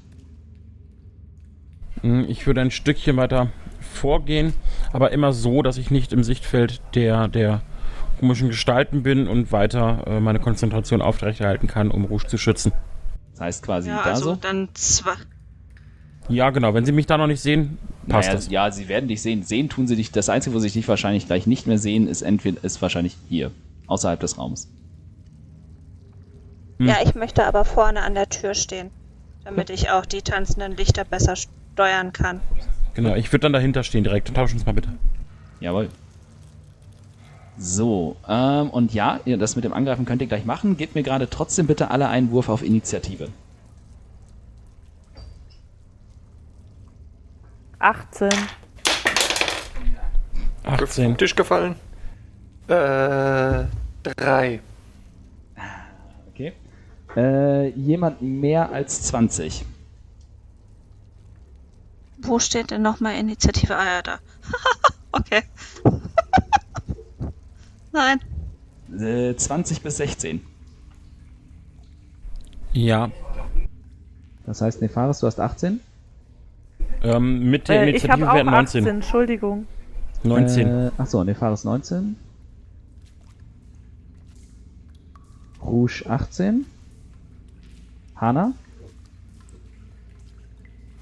Hm, Ich würde ein Stückchen weiter vorgehen, aber immer so, dass ich nicht im Sichtfeld der, der komischen Gestalten bin und weiter äh, meine Konzentration aufrechterhalten kann, um Rouge zu schützen. Das heißt quasi Ja, da also so. dann zwei. Ja, genau. Wenn Sie mich da noch nicht sehen, passt Naja, das. ja, sie werden dich sehen. Sehen tun sie dich. Das Einzige, wo sie dich wahrscheinlich gleich nicht mehr sehen, ist entweder ist wahrscheinlich hier, außerhalb des Raums. Hm. Ja, ich möchte aber vorne an der Tür stehen, damit ich auch die tanzenden Lichter besser steuern kann. Genau, ich würde dann dahinter stehen direkt. Tauschen uns mal bitte. Jawohl. So, ähm, und ja, das mit dem Angreifen könnt ihr gleich machen. Gebt mir gerade trotzdem bitte alle einen Wurf auf Initiative. 18. 18. Tisch gefallen. Äh, drei. Okay. Äh, jemand mehr als 20. Wo steht denn nochmal Initiative? Ah ja, da. okay. Nein. Äh, 20 bis 16. Ja. Das heißt, Nefaris, du hast 18? Ähm, mit der Äh, Initiative wären 19. 18, Entschuldigung. 19. Äh, achso, Nefaris 19. Rouge 18. Hana?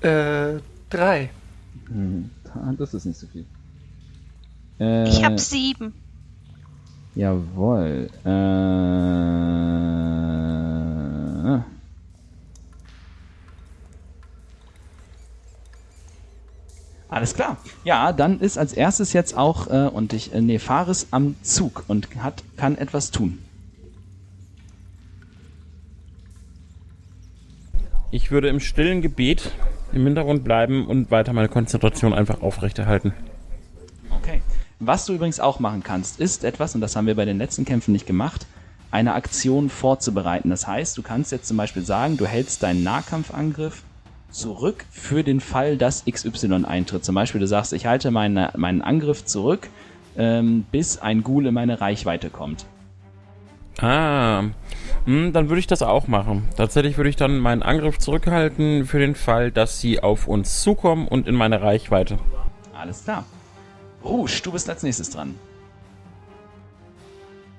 Äh, drei. Hm, das ist nicht so viel. Äh, Ich hab sieben. Jawohl. Äh, alles klar. Ja, dann ist als erstes jetzt auch äh, und ich äh, Nefaris am Zug und hat kann etwas tun. Ich würde im stillen Gebet im Hintergrund bleiben und weiter meine Konzentration einfach aufrechterhalten. Okay. Was du übrigens auch machen kannst, ist etwas, und das haben wir bei den letzten Kämpfen nicht gemacht, eine Aktion vorzubereiten. Das heißt, du kannst jetzt zum Beispiel sagen, du hältst deinen Nahkampfangriff zurück für den Fall, dass XY eintritt. Zum Beispiel, du sagst, ich halte meine, meinen Angriff zurück, ähm, bis ein Ghoul in meine Reichweite kommt. Ah, hm, dann würde ich das auch machen. Tatsächlich würde ich dann meinen Angriff zurückhalten für den Fall, dass sie auf uns zukommen und in meine Reichweite. Alles klar. Rouge, du bist als nächstes dran.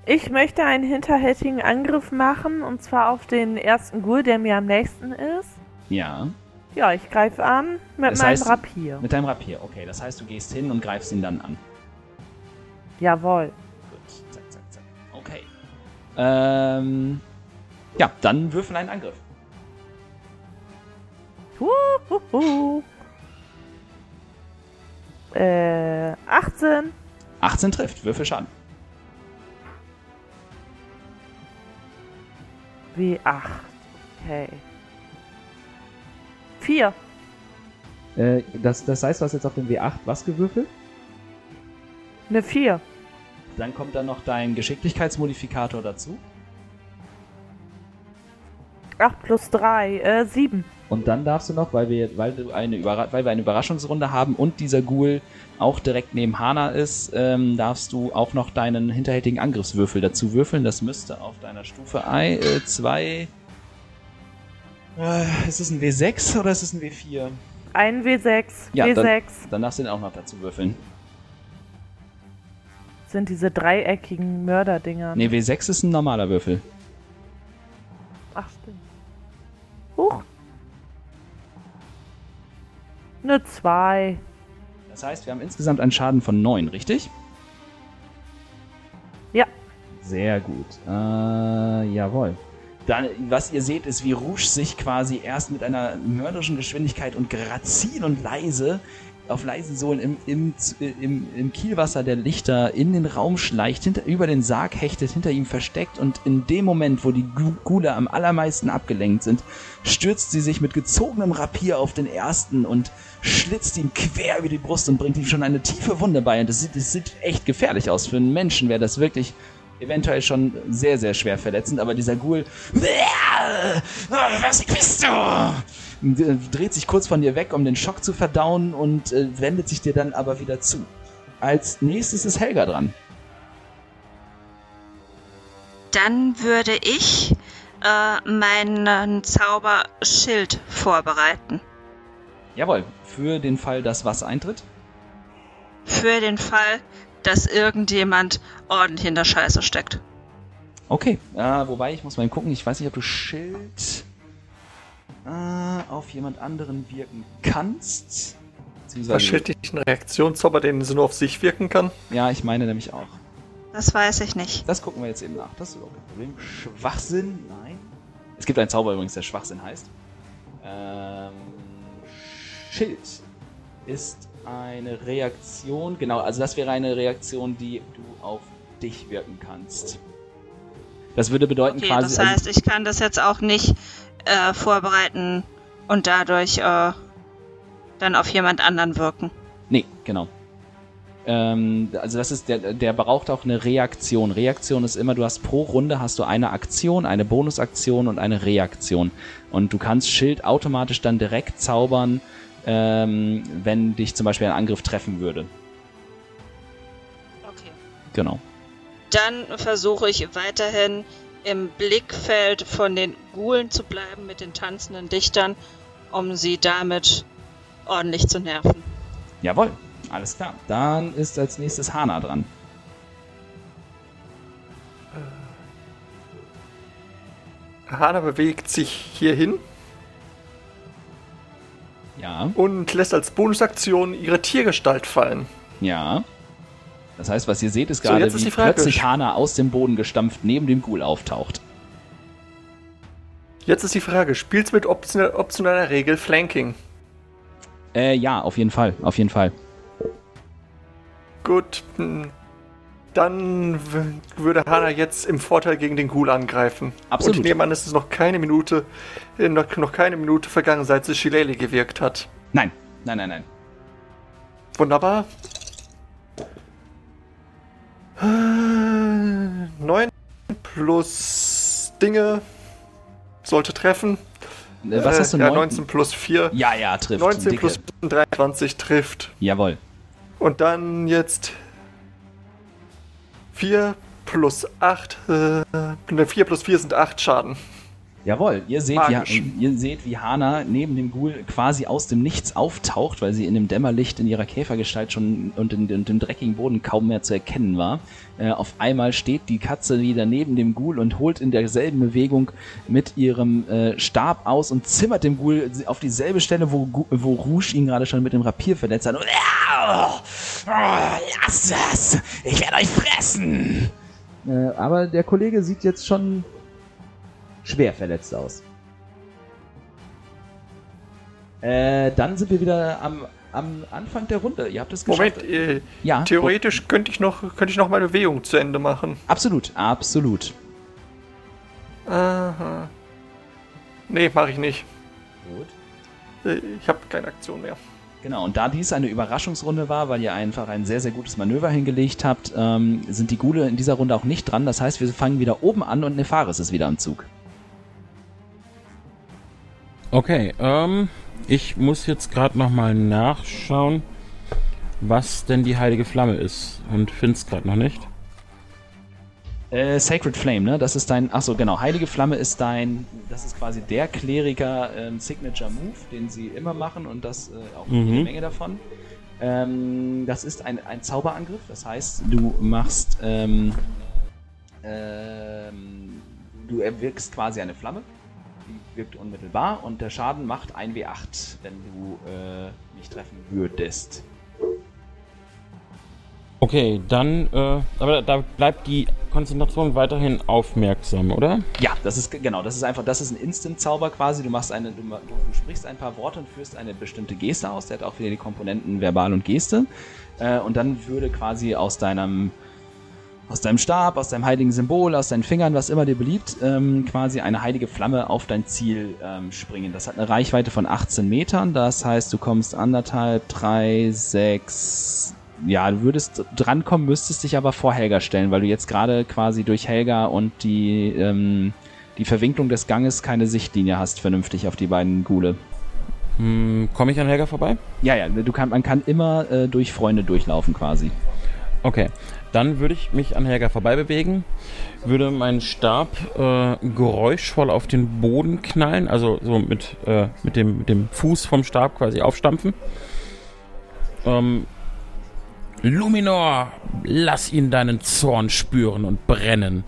Ich möchte einen hinterhältigen Angriff machen, und zwar auf den ersten Ghoul, der mir am nächsten ist. Ja. Ja, ich greife an mit Das meinem heißt- Rapier. Mit deinem Rapier. Okay, das heißt, du gehst hin und greifst ihn dann an. Jawohl. Ähm, ja, dann würfel einen Angriff. Huhuhu. Äh, 18. 18 trifft, würfel Schaden. W8. Okay. 4. Äh, das, das heißt, du hast jetzt auf dem W8 was gewürfelt? Eine 4. Dann kommt dann noch dein Geschicklichkeitsmodifikator dazu. 8 plus 3. Äh, 7. Und dann darfst du noch, weil wir, weil du eine, Überra weil wir eine Überraschungsrunde haben und dieser Ghoul auch direkt neben Hana ist, ähm, darfst du auch noch deinen hinterhältigen Angriffswürfel dazu würfeln. Das müsste auf deiner Stufe 2. Äh, ist es ein W6 oder ist es ein W4? Ein W6. Ja, W6 dann, dann darfst du den auch noch dazu würfeln. Sind diese dreieckigen Mörderdinger. Ne, W6 ist ein normaler Würfel. Ach, stimmt. Huch. Eine 2. Das heißt, wir haben insgesamt einen Schaden von 9, richtig? Ja. Sehr gut. Äh, jawohl. Dann, was ihr seht, ist, wie Rouge sich quasi erst mit einer mörderischen Geschwindigkeit und grazil und leise auf leisen Sohlen im, im, im, im Kielwasser der Lichter in den Raum schleicht, hinter, über den Sarg hechtet, hinter ihm versteckt und in dem Moment, wo die Gu- Gule am allermeisten abgelenkt sind, stürzt sie sich mit gezogenem Rapier auf den ersten und schlitzt ihm quer über die Brust und bringt ihm schon eine tiefe Wunde bei. Und das sieht, das sieht echt gefährlich aus. Für einen Menschen wäre das wirklich eventuell schon sehr, sehr schwer verletzend, aber dieser Ghoul, was bist du? Dreht sich kurz von dir weg, um den Schock zu verdauen und äh, wendet sich dir dann aber wieder zu. Als nächstes ist Helga dran. Dann würde ich äh, meinen Zauberschild vorbereiten. Jawohl, für den Fall, dass was eintritt. für den Fall, dass irgendjemand ordentlich in der Scheiße steckt. Okay, äh, wobei ich muss mal gucken, ich weiß nicht, ob du Schild äh, auf jemand anderen wirken kannst. Beziehungsweise- Was Schild nicht ein Reaktionszauber, den sie nur auf sich wirken kann? Ja, ich meine nämlich auch. Das weiß ich nicht. Das gucken wir jetzt eben nach. Das ist überhaupt kein Problem. Schwachsinn? Nein. Es gibt einen Zauber übrigens, der Schwachsinn heißt. Ähm, Schild ist eine Reaktion. Genau, also das wäre eine Reaktion, die du auf dich wirken kannst. Das würde bedeuten Okay, quasi. das heißt, ich kann das jetzt auch nicht äh, vorbereiten und dadurch äh, dann auf jemand anderen wirken. Nee, genau. Ähm, also das ist der, der braucht auch eine Reaktion. Reaktion ist immer, du hast pro Runde hast du eine Aktion, eine Bonusaktion und eine Reaktion. Und du kannst Schild automatisch dann direkt zaubern, ähm, wenn dich zum Beispiel ein Angriff treffen würde. Okay. Genau. Dann versuche ich weiterhin im Blickfeld von den Gulen zu bleiben mit den tanzenden Dichtern, um sie damit ordentlich zu nerven. Jawohl, alles klar. Dann ist als nächstes Hana dran. Hana bewegt sich hierhin Ja, und lässt als Bonusaktion ihre Tiergestalt fallen. ja. Das heißt, was ihr seht, ist So, gerade, ist wie plötzlich Hana aus dem Boden gestampft neben dem Ghoul auftaucht. Jetzt ist die Frage, spielst du mit option optionaler Regel Flanking? Äh, ja, auf jeden Fall, auf jeden Fall. Gut, hm, dann würde Hana jetzt im Vorteil gegen den Ghoul angreifen. Absolut. Und ich nehme an, es ist noch keine Minute, äh, noch, noch keine Minute vergangen, seit sie Shillelagh gewirkt hat. Nein, nein, nein, nein. Wunderbar. Äh, 9 plus Dinge sollte treffen. Äh, Was Äh, hast du? Ja, neun- 19 plus 4. Ja, ja, trifft. 19 Dicke. plus 23 trifft. Jawohl. Und dann jetzt 4 plus 8. Äh, ne, 4 plus 4 sind 8 Schaden. Jawohl, ihr seht, Magisch. wie, ihr seht, wie Hana neben dem Ghoul quasi aus dem Nichts auftaucht, weil sie in dem Dämmerlicht in ihrer Käfergestalt schon und in, in dem dreckigen Boden kaum mehr zu erkennen war. Äh, auf einmal steht die Katze wieder neben dem Ghoul und holt in derselben Bewegung mit ihrem äh, Stab aus und zimmert dem Ghoul auf dieselbe Stelle, wo, wo Rouge ihn gerade schon mit dem Rapier verletzt hat. Und, oh, lasst es! Ich werde euch fressen! Äh, aber der Kollege sieht jetzt schon schwer verletzt aus. Äh, dann sind wir wieder am, am Anfang der Runde. Ihr habt es geschafft. Moment, äh, ja, theoretisch könnte ich noch könnte ich noch meine Bewegung zu Ende machen. Absolut, absolut. Aha. Nee, mache ich nicht. Gut. Äh, Ich habe keine Aktion mehr. Genau, und da dies eine Überraschungsrunde war, weil ihr einfach ein sehr, sehr gutes Manöver hingelegt habt, ähm, sind die Gule in dieser Runde auch nicht dran. Das heißt, wir fangen wieder oben an und Nefaris ist wieder am Zug. Okay, ähm, ich muss jetzt gerade nochmal nachschauen, was denn die heilige Flamme ist und find's gerade noch nicht. Äh, Sacred Flame, ne? Das ist dein. Achso, genau. Heilige Flamme ist dein. Das ist quasi der Kleriker ähm, Signature Move, den sie immer machen und das äh, auch Mhm. jede Menge davon. Ähm, das ist ein, ein Zauberangriff. Das heißt, du machst. Ähm, ähm, du erwirkst quasi eine Flamme. Wirkt unmittelbar und der Schaden macht 1w8, wenn du äh, mich treffen würdest. Okay, dann, äh, aber da bleibt die Konzentration weiterhin aufmerksam, oder? Ja, das ist genau, das ist einfach, das ist ein Instant-Zauber quasi. Du machst eine, du, du sprichst ein paar Worte und führst eine bestimmte Geste aus. Der hat auch wieder die Komponenten Verbal und Geste. Äh, und dann würde quasi aus deinem aus deinem Stab, aus deinem heiligen Symbol, aus deinen Fingern, was immer dir beliebt, ähm, quasi eine heilige Flamme auf dein Ziel ähm, springen. Das hat eine Reichweite von 18 Metern. Das heißt, du kommst anderthalb, drei, sechs. Ja, du würdest drankommen, müsstest dich aber vor Helga stellen, weil du jetzt gerade quasi durch Helga und die, ähm, die Verwinklung des Ganges keine Sichtlinie hast, vernünftig auf die beiden Gule. Hm, Komme ich an Helga vorbei? Ja, ja, du kann, man kann immer äh, durch Freunde durchlaufen quasi. Okay, dann würde ich mich an Helga vorbei bewegen, würde meinen Stab äh, geräuschvoll auf den Boden knallen, also so mit, äh, mit, dem, mit dem Fuß vom Stab quasi aufstampfen. Ähm, Luminor, lass ihn deinen Zorn spüren und brennen.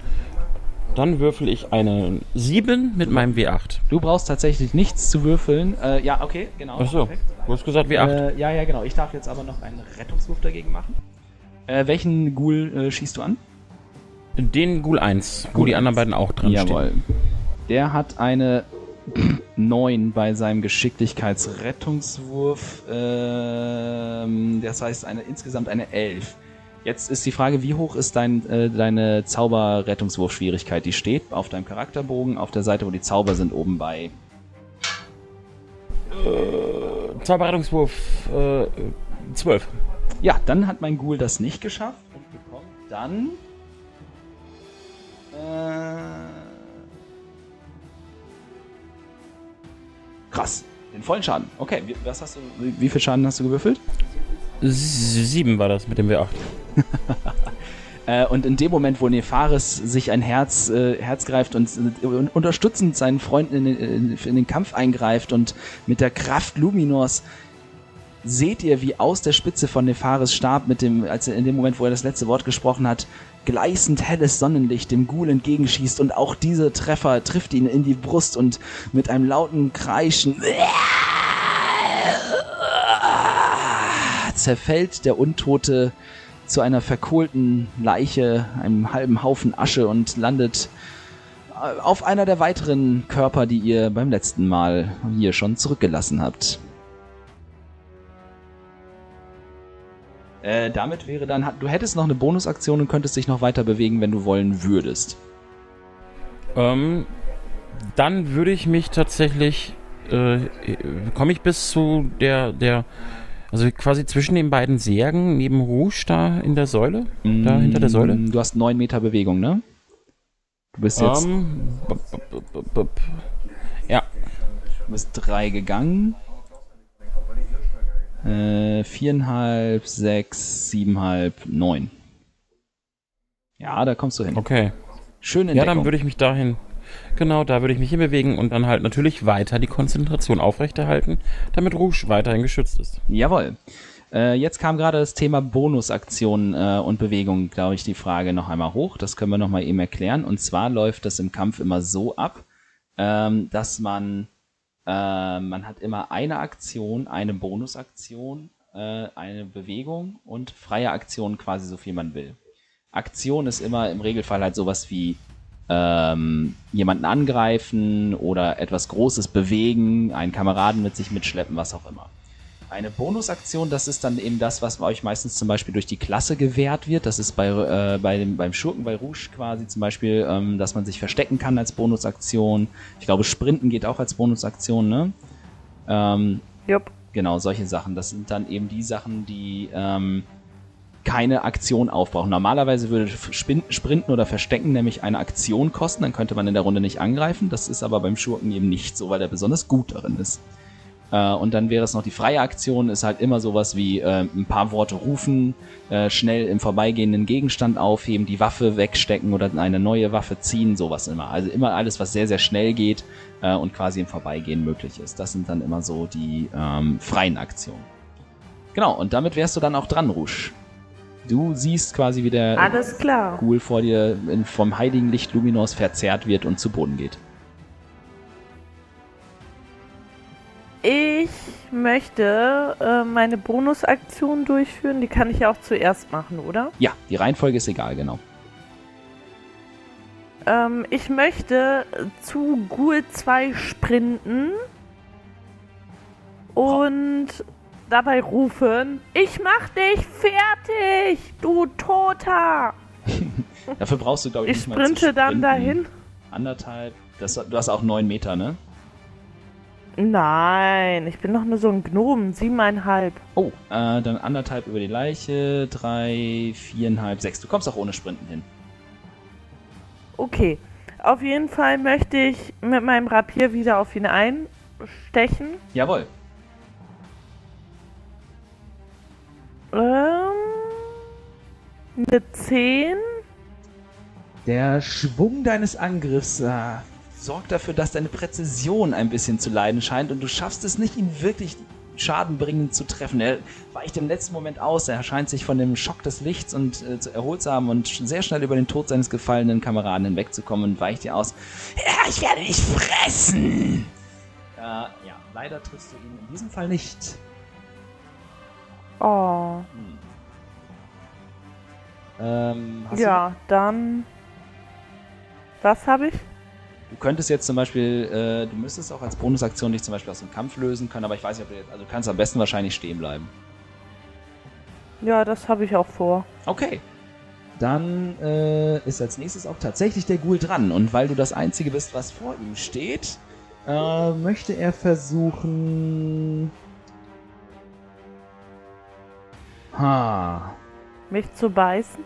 Dann würfel ich eine 7 mit meinem W8. Du brauchst tatsächlich nichts zu würfeln. Äh, ja, okay, genau. Achso, du hast gesagt W8. Äh, ja, ja, genau. Ich darf jetzt aber noch einen Rettungswurf dagegen machen. Äh, welchen Ghoul äh, schießt du an? Den Ghoul 1, wo Ghoul die anderen 1. beiden auch drin Jawohl. Der hat eine 9 bei seinem Geschicklichkeitsrettungswurf. Ähm, das heißt eine insgesamt eine 11. Jetzt ist die Frage, wie hoch ist dein, äh, deine Zauberrettungswurfschwierigkeit? Die steht auf deinem Charakterbogen auf der Seite, wo die Zauber sind, oben bei. stehen. Zauberrettungswurf äh, 12. Ja, dann hat mein Ghoul das nicht geschafft und bekommt dann. Äh, krass, den vollen Schaden. Okay, wie, was hast du, wie, wie viel Schaden hast du gewürfelt? 7 war das mit dem W8. Äh, und in dem Moment, wo Nefaris sich ein Herz, äh, Herz greift und äh, unterstützend seinen Freunden in, den- in den Kampf eingreift und mit der Kraft Luminors seht ihr, wie aus der Spitze von Nefaris Stab mit dem, als er in dem Moment, wo er das letzte Wort gesprochen hat, gleißend helles Sonnenlicht dem Ghoul entgegenschießt und auch dieser Treffer trifft ihn in die Brust und mit einem lauten Kreischen zerfällt der Untote zu einer verkohlten Leiche, einem halben Haufen Asche und landet äh, auf einer der weiteren Körper, die ihr beim letzten Mal hier schon zurückgelassen habt. Äh, damit wäre dann, du hättest noch eine Bonusaktion und könntest dich noch weiter bewegen, wenn du wollen würdest. Ähm, dann würde ich mich tatsächlich, äh, komme ich bis zu der, der, also quasi zwischen den beiden Särgen neben Rouge da in der Säule, da hinter der Säule. Mm, Du hast neun Meter Bewegung, ne? Du bist jetzt, Ähm, bup, bup, bup, bup. ja, du bist drei gegangen. Äh, viereinhalb, sechs, siebenhalb, neun. Ja, da kommst du hin. okay. Schön in Ja, dann würde ich mich dahin, genau, da würde ich mich hinbewegen und dann halt natürlich weiter die Konzentration aufrechterhalten, damit Rouge weiterhin geschützt ist. Jawohl. Äh, jetzt kam gerade das Thema Bonusaktionen äh, und Bewegung, glaube ich, die Frage noch einmal hoch. Das können wir noch mal eben erklären. Und zwar läuft das im Kampf immer so ab, ähm, dass man äh, man hat immer eine Aktion, eine Bonusaktion, äh, eine Bewegung und freie Aktion quasi so viel man will. Aktion ist immer im Regelfall halt sowas wie ähm, jemanden angreifen oder etwas Großes bewegen, einen Kameraden mit sich mitschleppen, was auch immer. Eine Bonusaktion, das ist dann eben das, was euch meistens zum Beispiel durch die Klasse gewährt wird. Das ist bei, äh, bei dem, beim Schurken bei Rouge quasi zum Beispiel, ähm, dass man sich verstecken kann als Bonusaktion. Ich glaube, Sprinten geht auch als Bonusaktion, ne? Ähm, Jupp. Genau, solche Sachen. Das sind dann eben die Sachen, die ähm, keine Aktion aufbrauchen. Normalerweise würde Sprinten oder Verstecken nämlich eine Aktion kosten, dann könnte man in der Runde nicht angreifen. Das ist aber beim Schurken eben nicht so, weil er besonders gut darin ist. Äh, und dann wäre es noch die freie Aktion, ist halt immer sowas wie äh, ein paar Worte rufen, äh, schnell im vorbeigehenden Gegenstand aufheben, die Waffe wegstecken oder eine neue Waffe ziehen, sowas immer. Also immer alles, was sehr, sehr schnell geht äh, und quasi im Vorbeigehen möglich ist. Das sind dann immer so die ähm, freien Aktionen. Genau, und damit wärst du dann auch dran, Rouge. Du siehst quasi, wie der Alles klar. Ghoul vor dir in, vom heiligen Licht Luminos verzerrt wird und zu Boden geht. Ich möchte äh, meine Bonusaktion durchführen. Die kann ich ja auch zuerst machen, oder? Ja, die Reihenfolge ist egal, genau. Ähm, ich möchte zu Ghoul 2 sprinten und dabei rufen: Ich mach dich fertig, du Toter! Dafür brauchst du, glaube ich, Ich nicht mal zu sprinte dann sprinten. dahin. Anderthalb. Das, du hast auch neun Meter, ne? Nein, ich bin doch nur so ein Gnom, siebeneinhalb. Oh, äh, dann anderthalb über die Leiche, drei, viereinhalb, sechs. Du kommst auch ohne Sprinten hin. Okay. Auf jeden Fall möchte ich mit meinem Rapier wieder auf ihn einstechen. Jawohl. Ähm, eine 10. Der Schwung deines Angriffs äh, sorgt dafür, dass deine Präzision ein bisschen zu leiden scheint und du schaffst es nicht, ihn wirklich schadenbringend zu treffen. Er weicht im letzten Moment aus, er scheint sich von dem Schock des Lichts und äh, erholt zu haben und sehr schnell über den Tod seines gefallenen Kameraden hinwegzukommen und weicht dir aus. Ja, ich werde dich fressen! Äh, ja, leider triffst du ihn in diesem Fall nicht. Oh. Hm. Ähm, Ja, dann. Was habe ich? Du könntest jetzt zum Beispiel, äh, du müsstest auch als Bonusaktion dich zum Beispiel aus dem Kampf lösen können, aber ich weiß nicht, ob du jetzt, also du kannst am besten wahrscheinlich stehen bleiben. Ja, das habe ich auch vor. Okay. Dann äh, ist als nächstes auch tatsächlich der Ghoul dran und weil du das Einzige bist, was vor ihm steht, äh, möchte er versuchen... Ha. Mich zu beißen?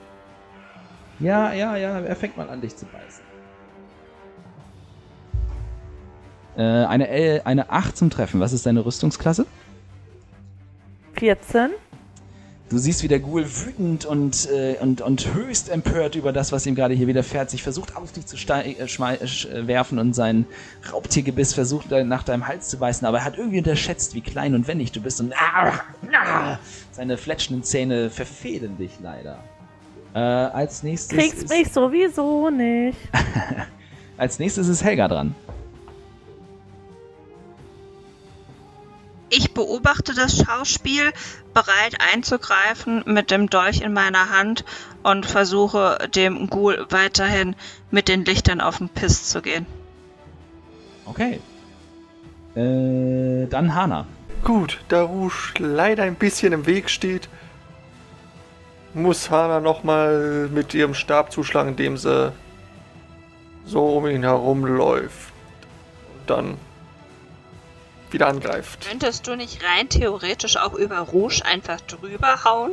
Ja, ja, ja, er fängt mal an, dich zu beißen. Äh, eine, L, eine 8 zum Treffen. Was ist deine Rüstungsklasse? 14. Du siehst, wie der Ghoul wütend und, äh, und, und höchst empört über das, was ihm gerade hier widerfährt, sich versucht auf dich zu äh, schmei- äh, werfen und sein Raubtiergebiss versucht nach deinem Hals zu beißen, aber er hat irgendwie unterschätzt, wie klein und wendig du bist und ah, ah, seine fletschenden Zähne verfehlen dich leider. Äh, als nächstes Kriegst mich sowieso nicht. als nächstes ist Helga dran. Ich beobachte das Schauspiel, bereit einzugreifen mit dem Dolch in meiner Hand und versuche dem Ghoul weiterhin mit den Lichtern auf den Piss zu gehen. Okay. Äh, dann Hana. Gut, da Rouge leider ein bisschen im Weg steht, muss Hana nochmal mit ihrem Stab zuschlagen, indem sie so um ihn herumläuft. Und dann wieder angreift. Könntest du nicht rein theoretisch auch über Rouge einfach drüber hauen?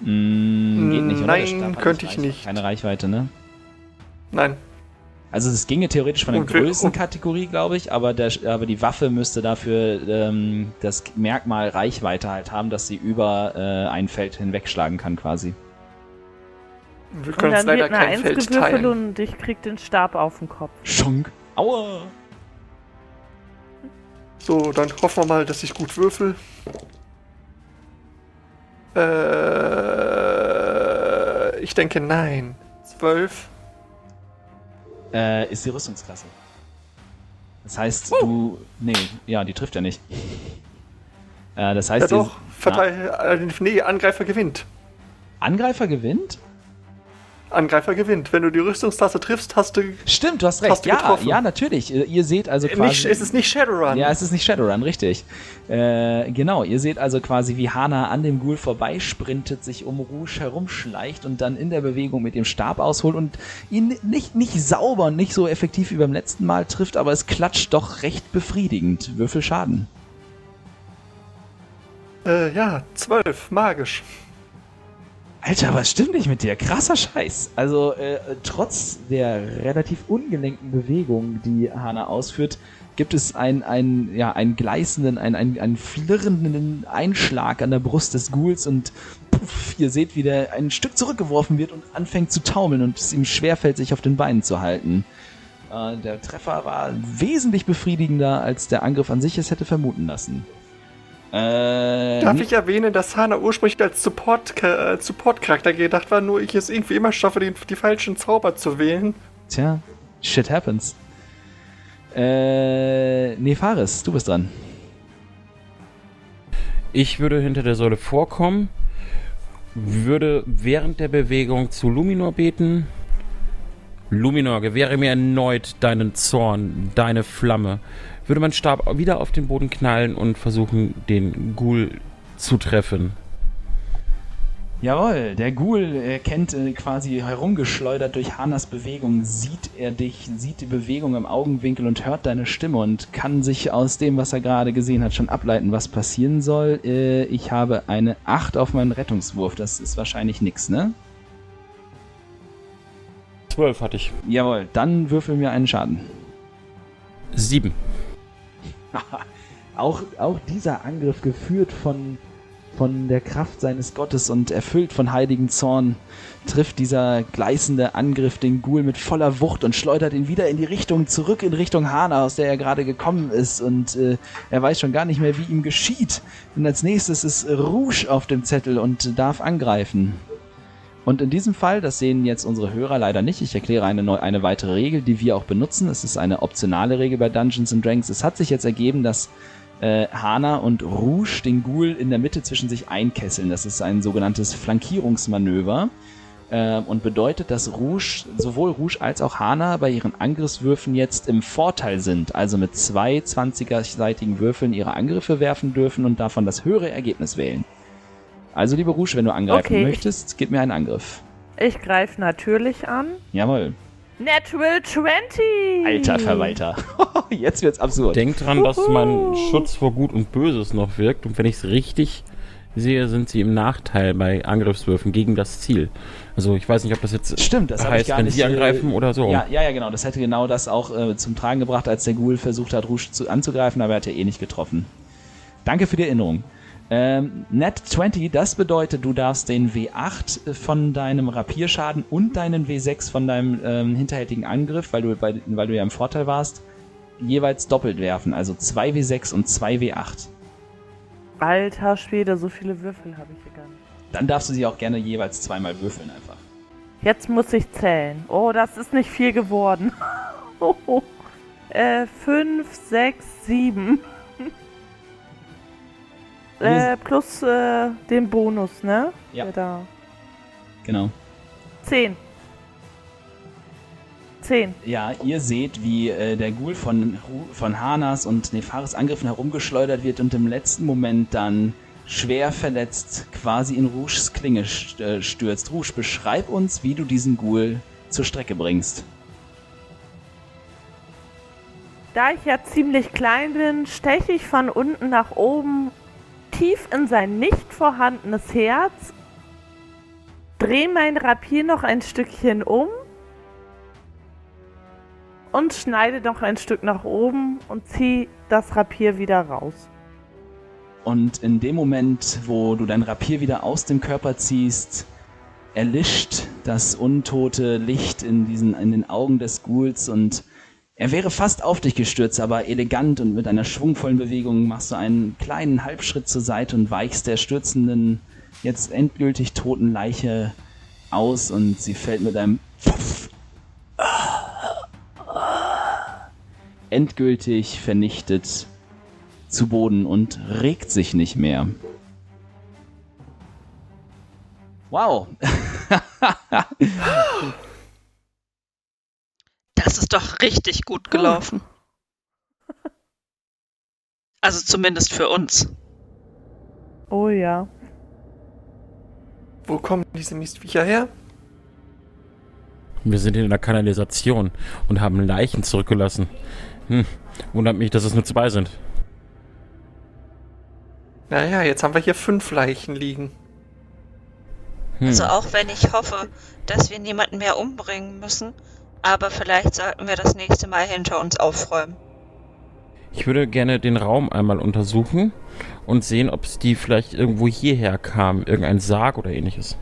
Mm, geht nicht, oder? Nein, könnte ich nicht. Keine Reichweite, ne? Nein, Also es ginge theoretisch von der Größenkategorie, glaube ich, aber, der, aber die Waffe müsste dafür ähm, das Merkmal Reichweite halt haben, dass sie über äh, ein Feld hinwegschlagen kann quasi. wir Und können dann es leider wird eine kein Eins Feld gewürfelt teilen. und ich krieg den Stab auf den Kopf. Schunk. Aua. So, dann hoffen wir mal, dass ich gut würfel. Äh, ich denke nein. Zwölf. Äh, ist die Rüstungsklasse. Das heißt, du... Nee, ja, die trifft ja nicht. Äh, das heißt, Ja doch, Verteil, äh, nee, Angreifer gewinnt. Angreifer gewinnt? Angreifer gewinnt. Wenn du die Rüstungstaste triffst, hast du. Stimmt, du hast recht. Hast du ja, getroffen. ja, natürlich. Ihr- seht also quasi... Nicht, es ist nicht Shadowrun. Ja, es ist nicht Shadowrun, richtig. Äh, genau, ihr seht also quasi, wie Hana an dem Ghoul vorbeisprintet, sich um Rouge herumschleicht und dann in der Bewegung mit dem Stab ausholt und ihn nicht, nicht sauber und nicht so effektiv wie beim letzten Mal trifft, aber es klatscht doch recht befriedigend. Würfel Schaden. Äh, ja, zwölf, magisch. Alter, was stimmt nicht mit dir? Krasser Scheiß. Also, äh, trotz der relativ ungelenken Bewegung, die Hana ausführt, gibt es einen, einen, ja, einen gleißenden, einen, einen, einen flirrenden Einschlag an der Brust des Ghouls und puff, ihr seht, wie der ein Stück zurückgeworfen wird und anfängt zu taumeln und es ihm schwerfällt, sich auf den Beinen zu halten. Äh, der Treffer war wesentlich befriedigender, als der Angriff an sich es hätte vermuten lassen. Äh, Darf ich erwähnen, dass Hana ursprünglich als Support- äh, Support-Charakter gedacht war, nur ich es irgendwie immer schaffe, den, die falschen Zauber zu wählen? Tja, shit happens. Äh, nee, Faris, du bist dran. Ich würde hinter der Säule vorkommen, würde während der Bewegung zu Luminor beten. Luminor, gewähre mir erneut deinen Zorn, deine Flamme. Würde meinen Stab wieder auf den Boden knallen und versuchen, den Ghoul zu treffen. Jawohl, der Ghoul erkennt äh, quasi herumgeschleudert durch Hanas Bewegung, sieht er dich, sieht die Bewegung im Augenwinkel und hört deine Stimme und kann sich aus dem, was er gerade gesehen hat, schon ableiten, was passieren soll. Äh, ich habe eine 8 auf meinen Rettungswurf, das ist wahrscheinlich nix, ne? Zwölf hatte ich. Jawohl, dann würfel mir einen Schaden. Sieben. auch, auch dieser Angriff geführt von, von der Kraft seines Gottes und erfüllt von heiligen Zorn, trifft dieser gleißende Angriff den Ghoul mit voller Wucht und schleudert ihn wieder in die Richtung, zurück in Richtung Hana, aus der er gerade gekommen ist. Und äh, er weiß schon gar nicht mehr, wie ihm geschieht. Denn als nächstes ist Rouge auf dem Zettel und darf angreifen. Und in diesem Fall, das sehen jetzt unsere Hörer leider nicht, ich erkläre eine, neu, eine weitere Regel, die wir auch benutzen. Es ist eine optionale Regel bei Dungeons and Dragons. Es hat sich jetzt ergeben, dass äh, Hana und Rouge den Ghoul in der Mitte zwischen sich einkesseln. Das ist ein sogenanntes Flankierungsmanöver äh, und bedeutet, dass Rouge, sowohl Rouge als auch Hana bei ihren Angriffswürfen jetzt im Vorteil sind, also mit zwei 20er-seitigen Würfeln ihre Angriffe werfen dürfen und davon das höhere Ergebnis wählen. Also, liebe Rouge, wenn du angreifen Okay. möchtest, gib mir einen Angriff. Ich greife natürlich an. Jawohl. Natural 20! Alter Verwalter. Jetzt wird's absurd. Denk dran, dass mein Uhu. Schutz vor Gut und Böses noch wirkt und wenn ich es richtig sehe, sind sie im Nachteil bei Angriffswürfen gegen das Ziel. Also ich weiß nicht, ob das jetzt Stimmt, das heißt, wenn nicht, sie äh, angreifen oder so. Ja, ja, ja, genau. Das hätte genau das auch äh, zum Tragen gebracht, als der Ghoul versucht hat, Rouge zu, anzugreifen, aber er hat ja eh nicht getroffen. Danke für die Erinnerung. Ähm, Net 20, das bedeutet, du darfst den W8 von deinem Rapierschaden und deinen W6 von deinem ähm, hinterhältigen Angriff, weil du, bei, weil du ja im Vorteil warst, jeweils doppelt werfen. Also 2 W6 und 2 W8. Alter Schwede, so viele Würfel habe ich hier gar nicht. Dann darfst du sie auch gerne jeweils zweimal würfeln einfach. Jetzt muss ich zählen. Oh, das ist nicht viel geworden. äh, fünf, sechs, sieben. Äh, plus äh, den Bonus, ne? Ja. Da. Genau. Zehn. Zehn. Ja, ihr seht, wie äh, der Ghoul von, von Hanas und Nefaris Angriffen herumgeschleudert wird und im letzten Moment dann schwer verletzt quasi in Rouges Klinge äh, stürzt. Rouge, beschreib uns, wie du diesen Ghoul zur Strecke bringst. Da ich ja ziemlich klein bin, steche ich von unten nach oben tief in sein nicht vorhandenes Herz, drehe mein Rapier noch ein Stückchen um und schneide noch ein Stück nach oben und ziehe das Rapier wieder raus. Und in dem Moment, wo du dein Rapier wieder aus dem Körper ziehst, erlischt das untote Licht in, diesen, in den Augen des Ghouls und er wäre fast auf dich gestürzt, aber elegant und mit einer schwungvollen Bewegung machst du einen kleinen Halbschritt zur Seite und weichst der stürzenden, jetzt endgültig toten Leiche aus und sie fällt mit einem Pfuff endgültig vernichtet zu Boden und regt sich nicht mehr. Wow. Das ist doch richtig gut gelaufen. Also zumindest für uns. Oh ja. Wo kommen diese Mistviecher her? Wir sind in der Kanalisation und haben Leichen zurückgelassen. Hm, wundert mich, dass es nur zwei sind. Naja, jetzt haben wir hier fünf Leichen liegen. Hm. Also auch wenn ich hoffe, dass wir niemanden mehr umbringen müssen, aber vielleicht sollten wir das nächste Mal hinter uns aufräumen. Ich würde gerne den Raum einmal untersuchen und sehen, ob es die vielleicht irgendwo hierher kam. Irgendein Sarg oder ähnliches.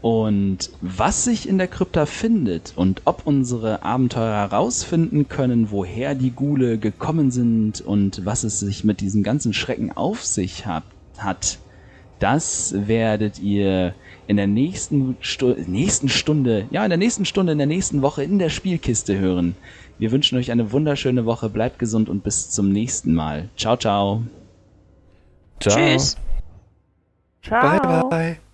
Und was sich in der Krypta findet und ob unsere Abenteurer herausfinden können, woher die Ghule gekommen sind und was es sich mit diesem ganzen Schrecken auf sich hat, hat das werdet ihr in der nächsten, Stu nächsten Stunde, ja, in der nächsten Stunde, in der nächsten Woche in der Spielkiste hören. Wir wünschen euch eine wunderschöne Woche, bleibt gesund und bis zum nächsten Mal. Ciao, ciao. Ciao. Tschüss. Ciao. Bye, bye.